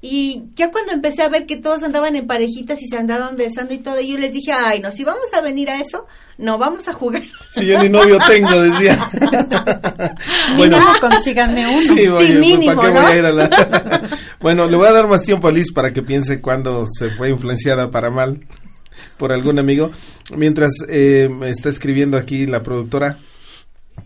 y ya cuando empecé a ver que todos andaban en parejitas y se andaban besando y todo, yo les dije, ay, no, si vamos a venir a eso, no, vamos a jugar. Si yo ni novio tengo, decía. bueno, consíganme uno. Sí, oye, ¿para qué voy a ir a la... bueno, le voy a dar más tiempo a Liz para que piense cuándo se fue influenciada para mal por algún amigo. Mientras eh, está escribiendo aquí la productora,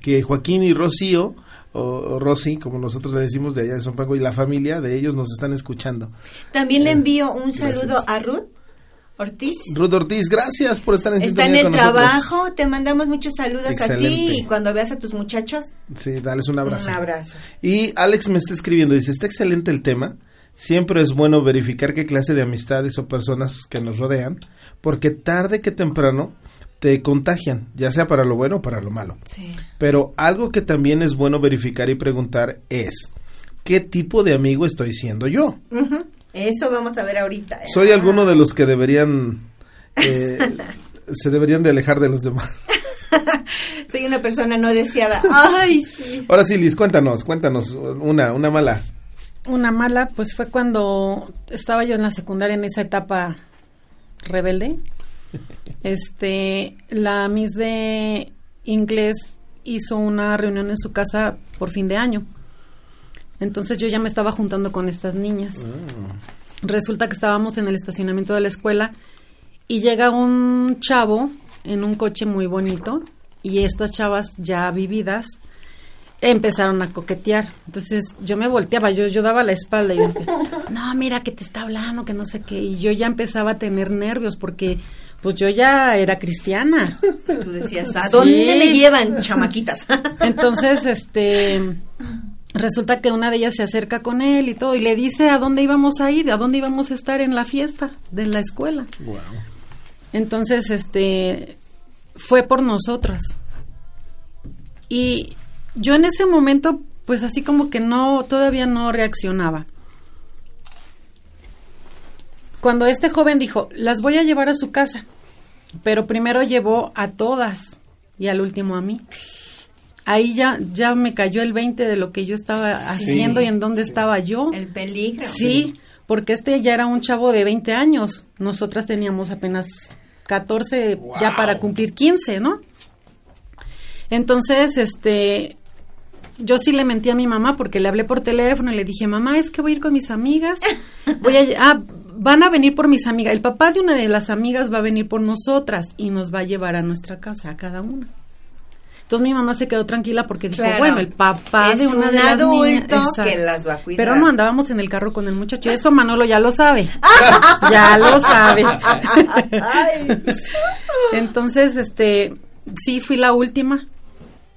que Joaquín y Rocío o, Rosy, como nosotros le decimos de allá de Paco y la familia de ellos nos están escuchando. También le envío un saludo a Ruth Ortiz. Ruth Ortiz, gracias por estar en Está en el trabajo, te mandamos muchos saludos a ti y cuando veas a tus muchachos. Sí, dales un abrazo. Un abrazo. Y Alex me está escribiendo, dice, está excelente el tema. Siempre es bueno verificar qué clase de amistades o personas que nos rodean, porque tarde que temprano te contagian, ya sea para lo bueno o para lo malo. Sí. Pero algo que también es bueno verificar y preguntar es, ¿qué tipo de amigo estoy siendo yo? Eso vamos a ver ahorita. ¿eh? Soy alguno de los que deberían, eh, se deberían de alejar de los demás. Soy una persona no deseada. Ay, sí. Ahora sí, Liz, cuéntanos, cuéntanos una, una mala. Una mala, pues fue cuando estaba yo en la secundaria en esa etapa rebelde. Este, la Miss de inglés hizo una reunión en su casa por fin de año. Entonces yo ya me estaba juntando con estas niñas. Ah. Resulta que estábamos en el estacionamiento de la escuela y llega un chavo en un coche muy bonito y estas chavas ya vividas empezaron a coquetear. Entonces yo me volteaba, yo, yo daba la espalda y decía, no, mira que te está hablando, que no sé qué. Y yo ya empezaba a tener nervios porque pues yo ya era cristiana. Tú decías, ¿a dónde me llevan, chamaquitas? Entonces, este, resulta que una de ellas se acerca con él y todo y le dice a dónde íbamos a ir, a dónde íbamos a estar en la fiesta de la escuela. Entonces, este, fue por nosotras. Y yo en ese momento, pues así como que no, todavía no reaccionaba. Cuando este joven dijo, las voy a llevar a su casa, pero primero llevó a todas y al último a mí ahí ya, ya me cayó el 20 de lo que yo estaba haciendo y en dónde estaba yo. El peligro. Sí, porque este ya era un chavo de 20 años. Nosotras teníamos apenas 14 ya para cumplir 15, ¿no? Entonces, este, yo sí le mentí a mi mamá porque le hablé por teléfono y le dije, mamá, es que voy a ir con mis amigas. Voy a, ah, van a venir por mis amigas. El papá de una de las amigas va a venir por nosotras y nos va a llevar a nuestra casa, a cada una. Entonces mi mamá se quedó tranquila porque dijo, bueno, el papá de una de las niñas, que las va a cuidar. Pero no andábamos en el carro con el muchacho. Esto Manolo ya lo sabe. ya lo sabe. Entonces, este, sí fui la última,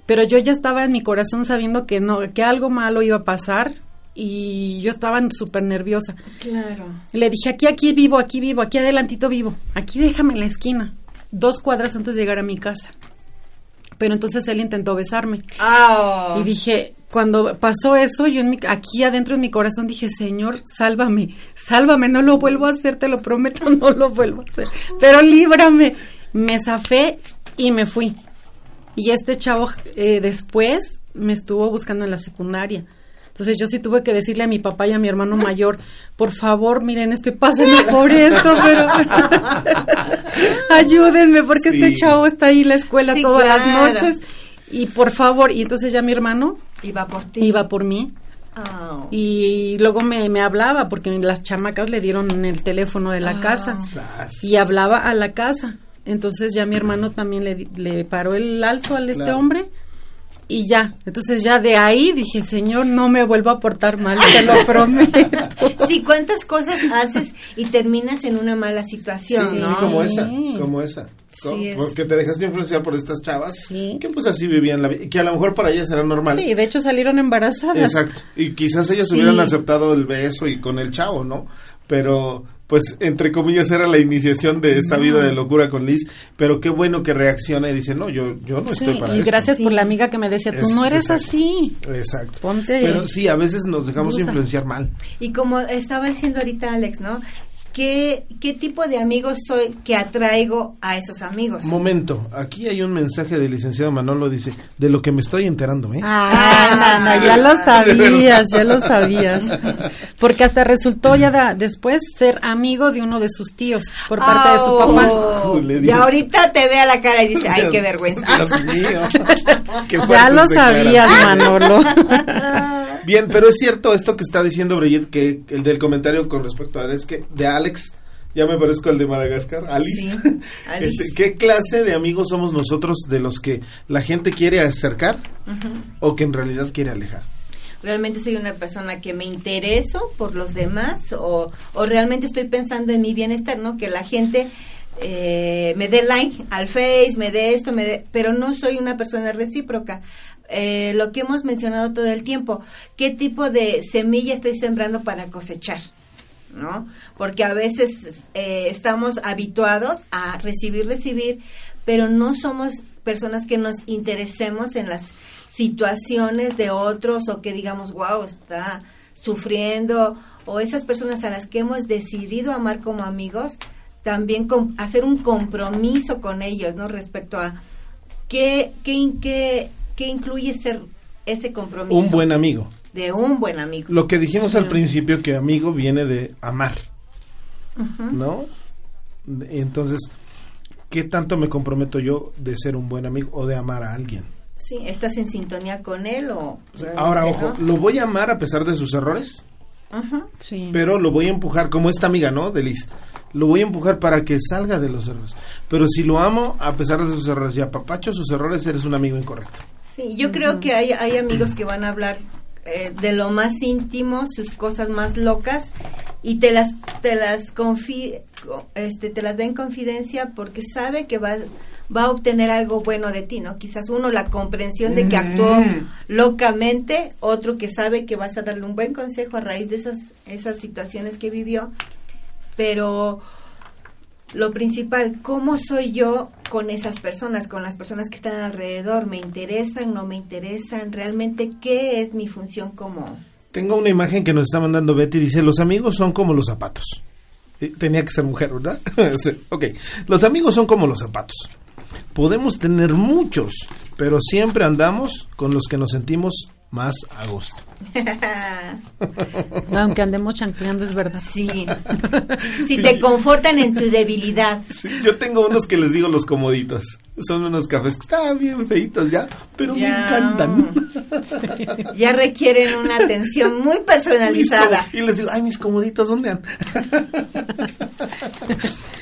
pero yo ya estaba en mi corazón sabiendo que no, que algo malo iba a pasar y yo estaba súper nerviosa. Claro. Le dije, aquí, aquí vivo, aquí vivo, aquí adelantito vivo, aquí déjame en la esquina, dos cuadras antes de llegar a mi casa pero entonces él intentó besarme. Ah. Y dije, cuando pasó eso, yo en aquí adentro en mi corazón dije, Señor, sálvame, sálvame, no lo vuelvo a hacer, te lo prometo, no lo vuelvo a hacer, pero líbrame. Me zafé y me fui. Y este chavo eh, después me estuvo buscando en la secundaria. Entonces yo sí tuve que decirle a mi papá y a mi hermano mayor, por favor, miren, estoy pasando por esto, pero ayúdenme porque este chavo está ahí en la escuela todas las noches y por favor, y entonces ya mi hermano iba por ti. Iba por mí. Oh. Y luego me, me, hablaba porque las chamacas le dieron el teléfono de la ah. casa y hablaba a la casa. Entonces ya mi hermano también le, le paró el alto a este hombre y ya. Entonces ya de ahí dije, Señor, no me vuelvo a portar mal, te lo prometo. Sí, cuántas cosas haces y terminas en una mala situación. Sí, sí como esa, como esa. porque te dejaste influenciar por estas chavas que pues así vivían la vida, que a lo mejor para ellas era normal. Sí, de hecho salieron embarazadas. Exacto, y quizás ellas hubieran aceptado el beso y con el chavo, ¿no? Pero pues entre comillas era la iniciación de esta vida de locura con Liz, pero qué bueno que reacciona y dice, no, yo, yo no estoy para y gracias por la amiga que me decía, tú no eres así. Exacto. Ponte. Pero sí, a veces nos dejamos influenciar mal. Y como estaba diciendo ahorita Alex, ¿no? ¿Qué, ¿Qué tipo de amigos soy que atraigo a esos amigos? Momento, aquí hay un mensaje del licenciado Manolo, dice, de lo que me estoy enterando, ¿eh? Ah, ya lo sabías, ya lo sabías. Porque hasta resultó ya después ser amigo de uno de sus tíos por parte de su papá. Oh, y ahorita te ve a la cara y dice, ay, qué vergüenza. Dios mío. ya lo sabías, Manolo. Bien, pero es cierto esto que está diciendo Brigitte, que el del comentario con respecto a es que de Alex, Ya me parezco al de Madagascar, Alice. Este, ¿Qué clase de amigos somos nosotros de los que la gente quiere acercar o que en realidad quiere alejar? realmente soy una persona que me intereso por los demás o, o realmente estoy pensando en mi bienestar, ¿no? Que la gente eh, me dé like al Face, me dé esto, me dé, pero no soy una persona recíproca. Eh, lo que hemos mencionado todo el tiempo, qué tipo de semilla estoy sembrando para cosechar, ¿no? Porque a veces eh, estamos habituados a recibir, recibir, pero no somos personas que nos interesemos en las situaciones de otros o que digamos, wow, está sufriendo, o esas personas a las que hemos decidido amar como amigos, también hacer un compromiso con ellos, ¿no? Respecto a qué, qué, qué, incluye ser ese compromiso. Un buen amigo. De un buen amigo. Lo que dijimos al principio, que amigo viene de amar, ¿no? Entonces, ¿qué tanto me comprometo yo de ser un buen amigo o de amar a alguien? Sí, ¿estás en sintonía con él o...? Ahora, ojo, ¿lo voy a amar a pesar de sus errores? Ajá, sí. Pero lo voy a empujar, como esta amiga, ¿no? Delis. Lo voy a empujar para que salga de los errores. Pero si lo amo a pesar de sus errores y apapacho sus errores, eres un amigo incorrecto. Sí, yo creo que hay, hay amigos que van a hablar eh, de lo más íntimo, sus cosas más locas y te las te las confi este te las da en confidencia porque sabe que va va a obtener algo bueno de ti, ¿no? Quizás uno la comprensión de que actuó locamente, otro que sabe que vas a darle un buen consejo a raíz de esas, esas situaciones que vivió, pero lo principal, ¿cómo soy yo con esas personas, con las personas que están alrededor? ¿Me interesan, no me interesan? ¿Realmente qué es mi función como... Tengo una imagen que nos está mandando Betty, dice, los amigos son como los zapatos. Eh, tenía que ser mujer, ¿verdad? ok, los amigos son como los zapatos. Podemos tener muchos, pero siempre andamos con los que nos sentimos más a gusto. Aunque andemos chancleando, es verdad. Sí. si te confortan en tu debilidad. yo tengo unos que les digo los comoditos. Son unos cafés que están bien feitos ya, pero me encantan. Ya requieren una atención muy personalizada. Y les digo, ay, mis comoditos, ¿dónde han?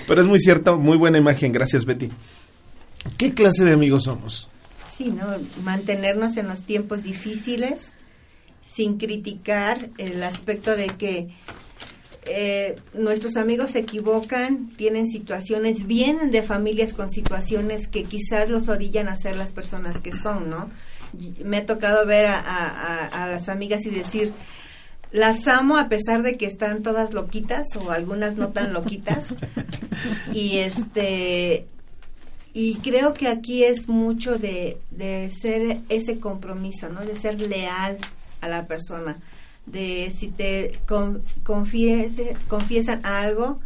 pero es muy cierto, muy buena imagen. Gracias, Betty. ¿Qué clase de amigos somos? Sí, ¿no? Mantenernos en los tiempos difíciles sin criticar el aspecto de que eh, nuestros amigos se equivocan, tienen situaciones, vienen de familias con situaciones que quizás los orillan a ser las personas que son, ¿no? Me ha tocado ver a, a las amigas y decir, las amo a pesar de que están todas loquitas o algunas no tan loquitas. y este y creo que aquí es mucho de, de ser ese compromiso, ¿no? De ser leal a la persona. De si te confiesan algo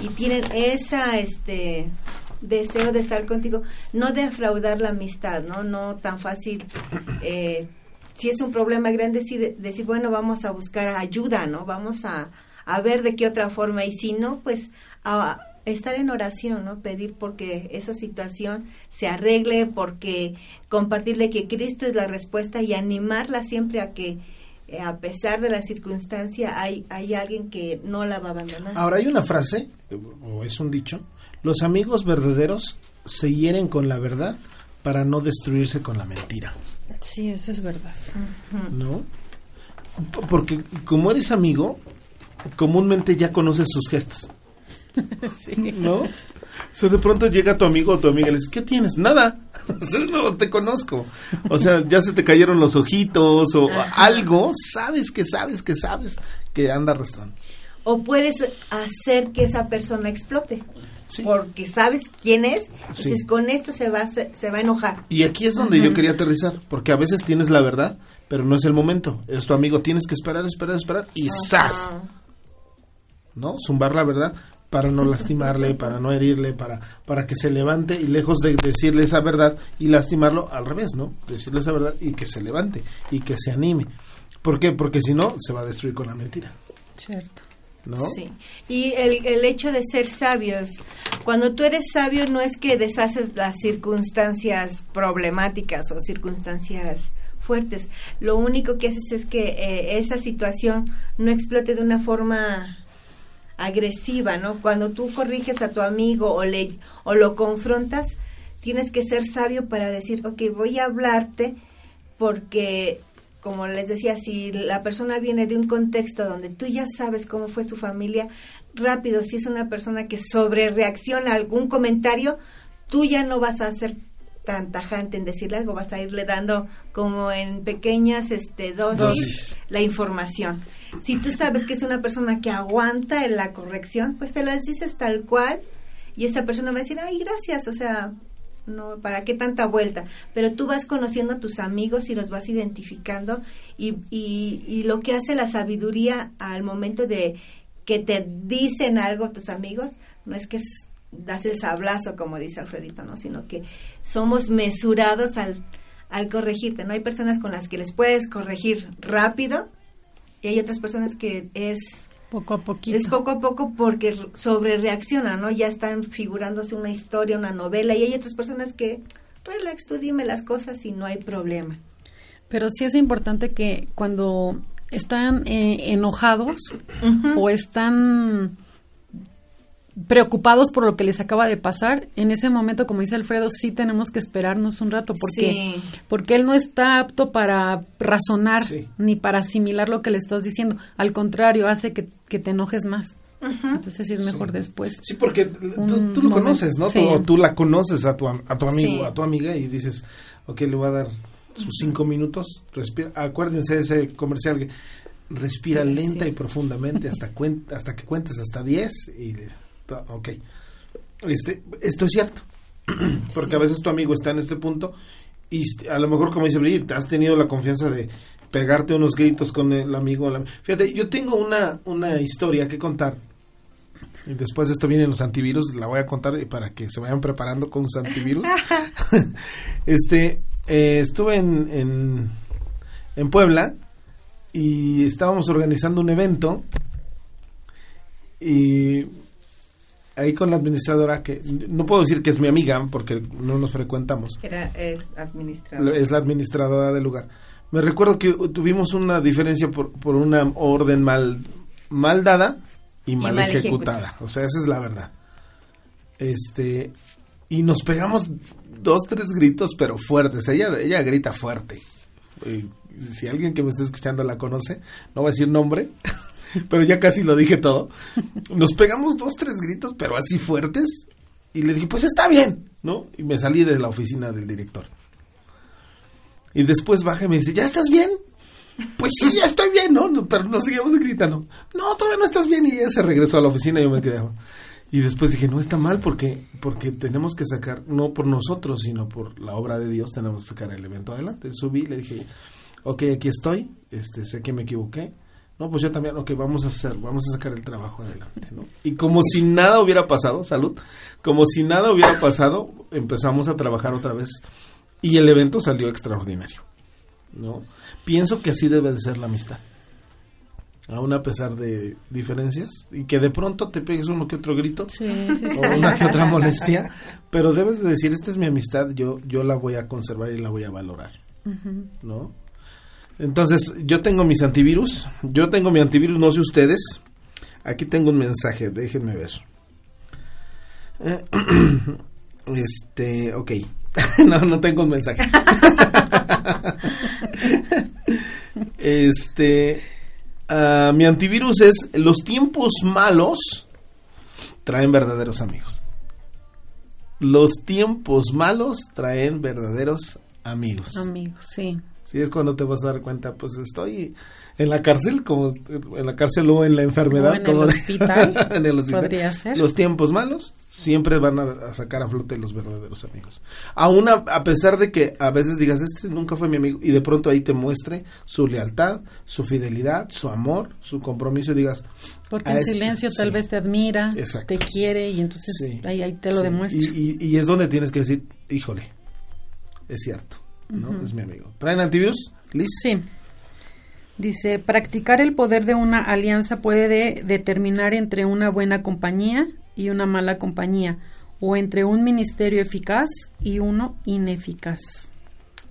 y tienen esa, este, deseo de estar contigo, no defraudar la amistad, ¿no? No tan fácil. Eh, si es un problema grande, decir, decir, bueno, vamos a buscar ayuda, ¿no? Vamos a, a ver de qué otra forma. Y si no, pues estar en oración, ¿no? Pedir porque esa situación se arregle, porque compartirle que Cristo es la respuesta y animarla siempre a que eh, a pesar de la circunstancia hay, hay alguien que no la va a abandonar. Ahora hay una frase, o es un dicho, los amigos verdaderos se hieren con la verdad para no destruirse con la mentira. Sí, eso es verdad. ¿No? Porque como eres amigo, comúnmente ya conoces sus gestos. ¿No? O sea, de pronto llega tu amigo o tu amiga y le dice, ¿qué tienes? Nada. no te conozco. O sea, ya se te cayeron los ojitos o algo. Sabes que sabes que sabes que anda arrastrando. O puedes hacer que esa persona explote. Porque sabes quién es. Entonces, con esto se va, se, va a enojar. Y aquí es donde yo quería aterrizar. Porque a veces tienes la verdad, pero no es el momento. Es tu amigo. Tienes que esperar, esperar, esperar. Y ¡zas! ¿no? Zumbar la verdad para no lastimarle, para no herirle, para, para que se levante y lejos de decirle esa verdad y lastimarlo, al revés, ¿no? Decirle esa verdad y que se levante y que se anime. ¿Por qué? Porque si no, se va a destruir con la mentira. Cierto. ¿No? Sí. Y el, el hecho de ser sabios, cuando tú eres sabio no es que deshaces las circunstancias problemáticas o circunstancias fuertes. Lo único que haces es que eh, esa situación no explote de una forma agresiva, ¿no? Cuando tú corriges a tu amigo o, le, o lo confrontas, tienes que ser sabio para decir, ok, voy a hablarte porque, como les decía, si la persona viene de un contexto donde tú ya sabes cómo fue su familia, rápido, si es una persona que sobre reacciona a algún comentario, tú ya no vas a ser tan tajante en decirle algo, vas a irle dando como en pequeñas este, dosis, la información. Si tú sabes que es una persona que aguanta en la corrección, pues te las dices tal cual y esa persona va a decir, ay, gracias, o sea, no, ¿para qué tanta vuelta? Pero tú vas conociendo a tus amigos y los vas identificando y, y, lo que hace la sabiduría al momento de que te dicen algo tus amigos, no es que das el sablazo, como dice Alfredito, ¿no? Sino que somos mesurados al, al corregirte, ¿no? Hay personas con las que les puedes corregir rápido y hay otras personas que es... Poco a poquito. Es poco a poco porque sobre reaccionan, ¿no? Ya están figurándose una historia, una novela y hay otras personas que, relax, tú dime las cosas y no hay problema. Pero sí es importante que cuando están eh, enojados o están preocupados por lo que les acaba de pasar, en ese momento, como dice Alfredo, sí tenemos que esperarnos un rato porque porque él no está apto para razonar ni para asimilar lo que le estás diciendo. Al contrario, hace que, te enojes más. Entonces sí es mejor después. Sí, porque tú, lo conoces, ¿no? O tú la conoces a tu, a tu amigo, a tu amiga y dices, ok, le voy a dar sus cinco minutos, respira. Acuérdense de ese comercial que respira lenta y profundamente hasta, hasta que cuentes hasta diez y ok. Este, esto es cierto. Porque a veces tu amigo está en este punto y a lo mejor, como dice Brigitte, has tenido la confianza de pegarte unos gritos con el amigo. Fíjate, yo tengo una, una historia que contar. Y después de esto vienen los antivirus, la voy a contar para que se vayan preparando con sus antivirus. este, eh, estuve en, en, en Puebla y estábamos organizando un evento y ahí con la administradora, que no puedo decir que es mi amiga porque no nos frecuentamos. Era, es administradora. Es la administradora del lugar. Me recuerdo que tuvimos una diferencia por, por una orden mal, mal dada y mal, ejecutada. O sea, esa es la verdad. Este, y nos pegamos dos, tres gritos, pero fuertes. Ella, ella grita fuerte. si alguien que me está escuchando la conoce, no voy a decir nombre, pero ya casi lo dije todo. Nos pegamos dos, tres gritos, pero así fuertes. Y le dije, pues está bien, ¿no? Y me salí de la oficina del director. Y después baja y me dice, ¿ya estás bien? Pues sí, ya estoy bien, ¿no? Pero nos seguimos gritando. No, todavía no estás bien. Y ella se regresó a la oficina y yo me quedé. Y después dije, no está mal porque, porque tenemos que sacar, no por nosotros, sino por la obra de Dios, tenemos que sacar el evento adelante. Subí, le dije, ok, aquí estoy, este, sé que me equivoqué, no, pues yo también, ok, vamos a hacer, vamos a sacar el trabajo adelante, ¿no? Y como si nada hubiera pasado, salud, como si nada hubiera pasado, empezamos a trabajar otra vez y el evento salió extraordinario, ¿no? Pienso que así debe de ser la amistad. Aún a pesar de diferencias y que de pronto te pegues uno que otro grito o una que otra molestia, pero debes de decir, esta es mi amistad, yo yo la voy a conservar y la voy a valorar, ¿no? Entonces, yo tengo mis antivirus. Yo tengo mi antivirus, no sé ustedes. Aquí tengo un mensaje, déjenme ver. Eh, este, ok. no, no tengo un mensaje. este, uh, mi antivirus es los tiempos malos traen verdaderos amigos. Los tiempos malos traen verdaderos amigos. Amigos, sí. Sí, es cuando te vas a dar cuenta, pues estoy en la cárcel, como en la cárcel o en la enfermedad. en, el hospital, en el hospital. Podría ser. Los tiempos malos siempre van a, sacar a flote los verdaderos amigos. Aún a, a, pesar de que a veces digas, este nunca fue mi amigo, y de pronto ahí te muestre su lealtad, su fidelidad, su amor, su compromiso, y digas... Porque en este silencio tal vez te admira, te quiere, y entonces ahí, ahí te lo demuestra. Y, y, y es donde tienes que decir, híjole, es cierto ¿no? Es mi amigo. ¿Traen antivirus? Liz. Sí. Dice, practicar el poder de una alianza puede determinar entre una buena compañía y una mala compañía, o entre un ministerio eficaz y uno ineficaz.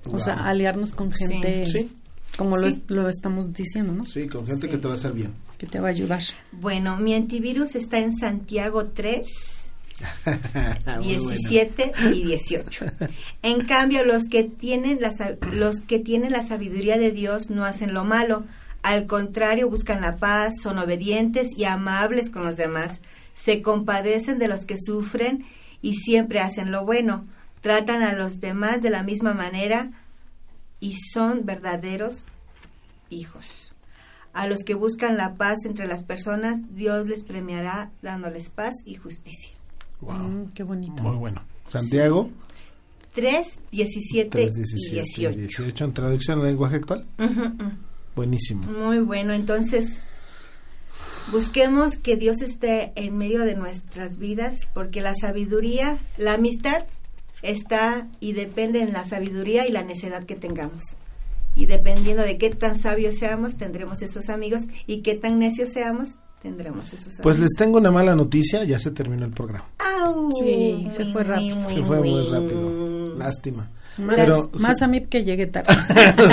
O sea, aliarnos con gente, como Lo, lo, estamos diciendo, ¿no? Sí, con gente que te va a hacer bien. que te va a ayudar. Bueno, mi antivirus está en Santiago 3. 17 y 18. En cambio, los que tienen la, los que tienen la sabiduría de Dios no hacen lo malo, al contrario, buscan la paz, son obedientes y amables con los demás, se compadecen de los que sufren y siempre hacen lo bueno, tratan a los demás de la misma manera y son verdaderos hijos. A los que buscan la paz entre las personas, Dios les premiará dándoles paz y justicia. Wow. Mm, qué bonito. Muy bueno. Santiago. 3, 17, y 18. 18 en traducción al lenguaje actual. Buenísimo. Muy bueno. Entonces, busquemos que Dios esté en medio de nuestras vidas, porque la sabiduría, la amistad está y depende en la sabiduría y la necedad que tengamos. Y dependiendo de qué tan sabios seamos, tendremos esos amigos, y qué tan necios seamos, tendremos esos amigos. Pues les tengo una mala noticia, ya se terminó el programa. sí, se fue rápido. Se fue muy rápido. Lástima. Más, a mí que llegue tarde.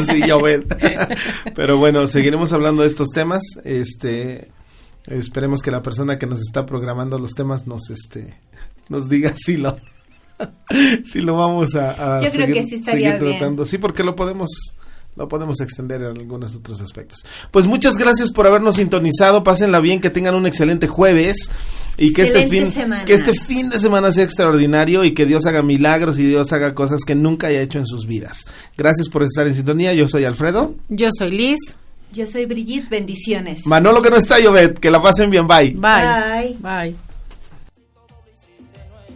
sí, yo ven. Pero bueno, seguiremos hablando de estos temas. Este, esperemos que la persona que nos está programando los temas nos, este, nos diga si lo, si lo vamos a, Yo creo que sí estaría tratando. Sí, porque lo podemos lo podemos extender en algunos otros aspectos. Pues muchas gracias por habernos sintonizado, pásenla bien, que tengan un excelente jueves y que este fin que este fin de semana sea extraordinario y que Dios haga milagros y Dios haga cosas que nunca haya hecho en sus vidas. Gracias por estar en sintonía. Yo soy Alfredo. Yo soy Liz. Yo soy Brigitte. Bendiciones. Manolo que no está, Jovet. Que la pasen bien. Bye. Bye. Bye.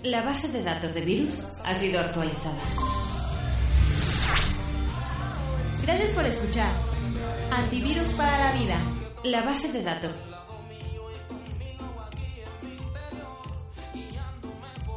La base de datos de virus ha sido actualizada. Gracias por escuchar. Antivirus para la vida. La base de datos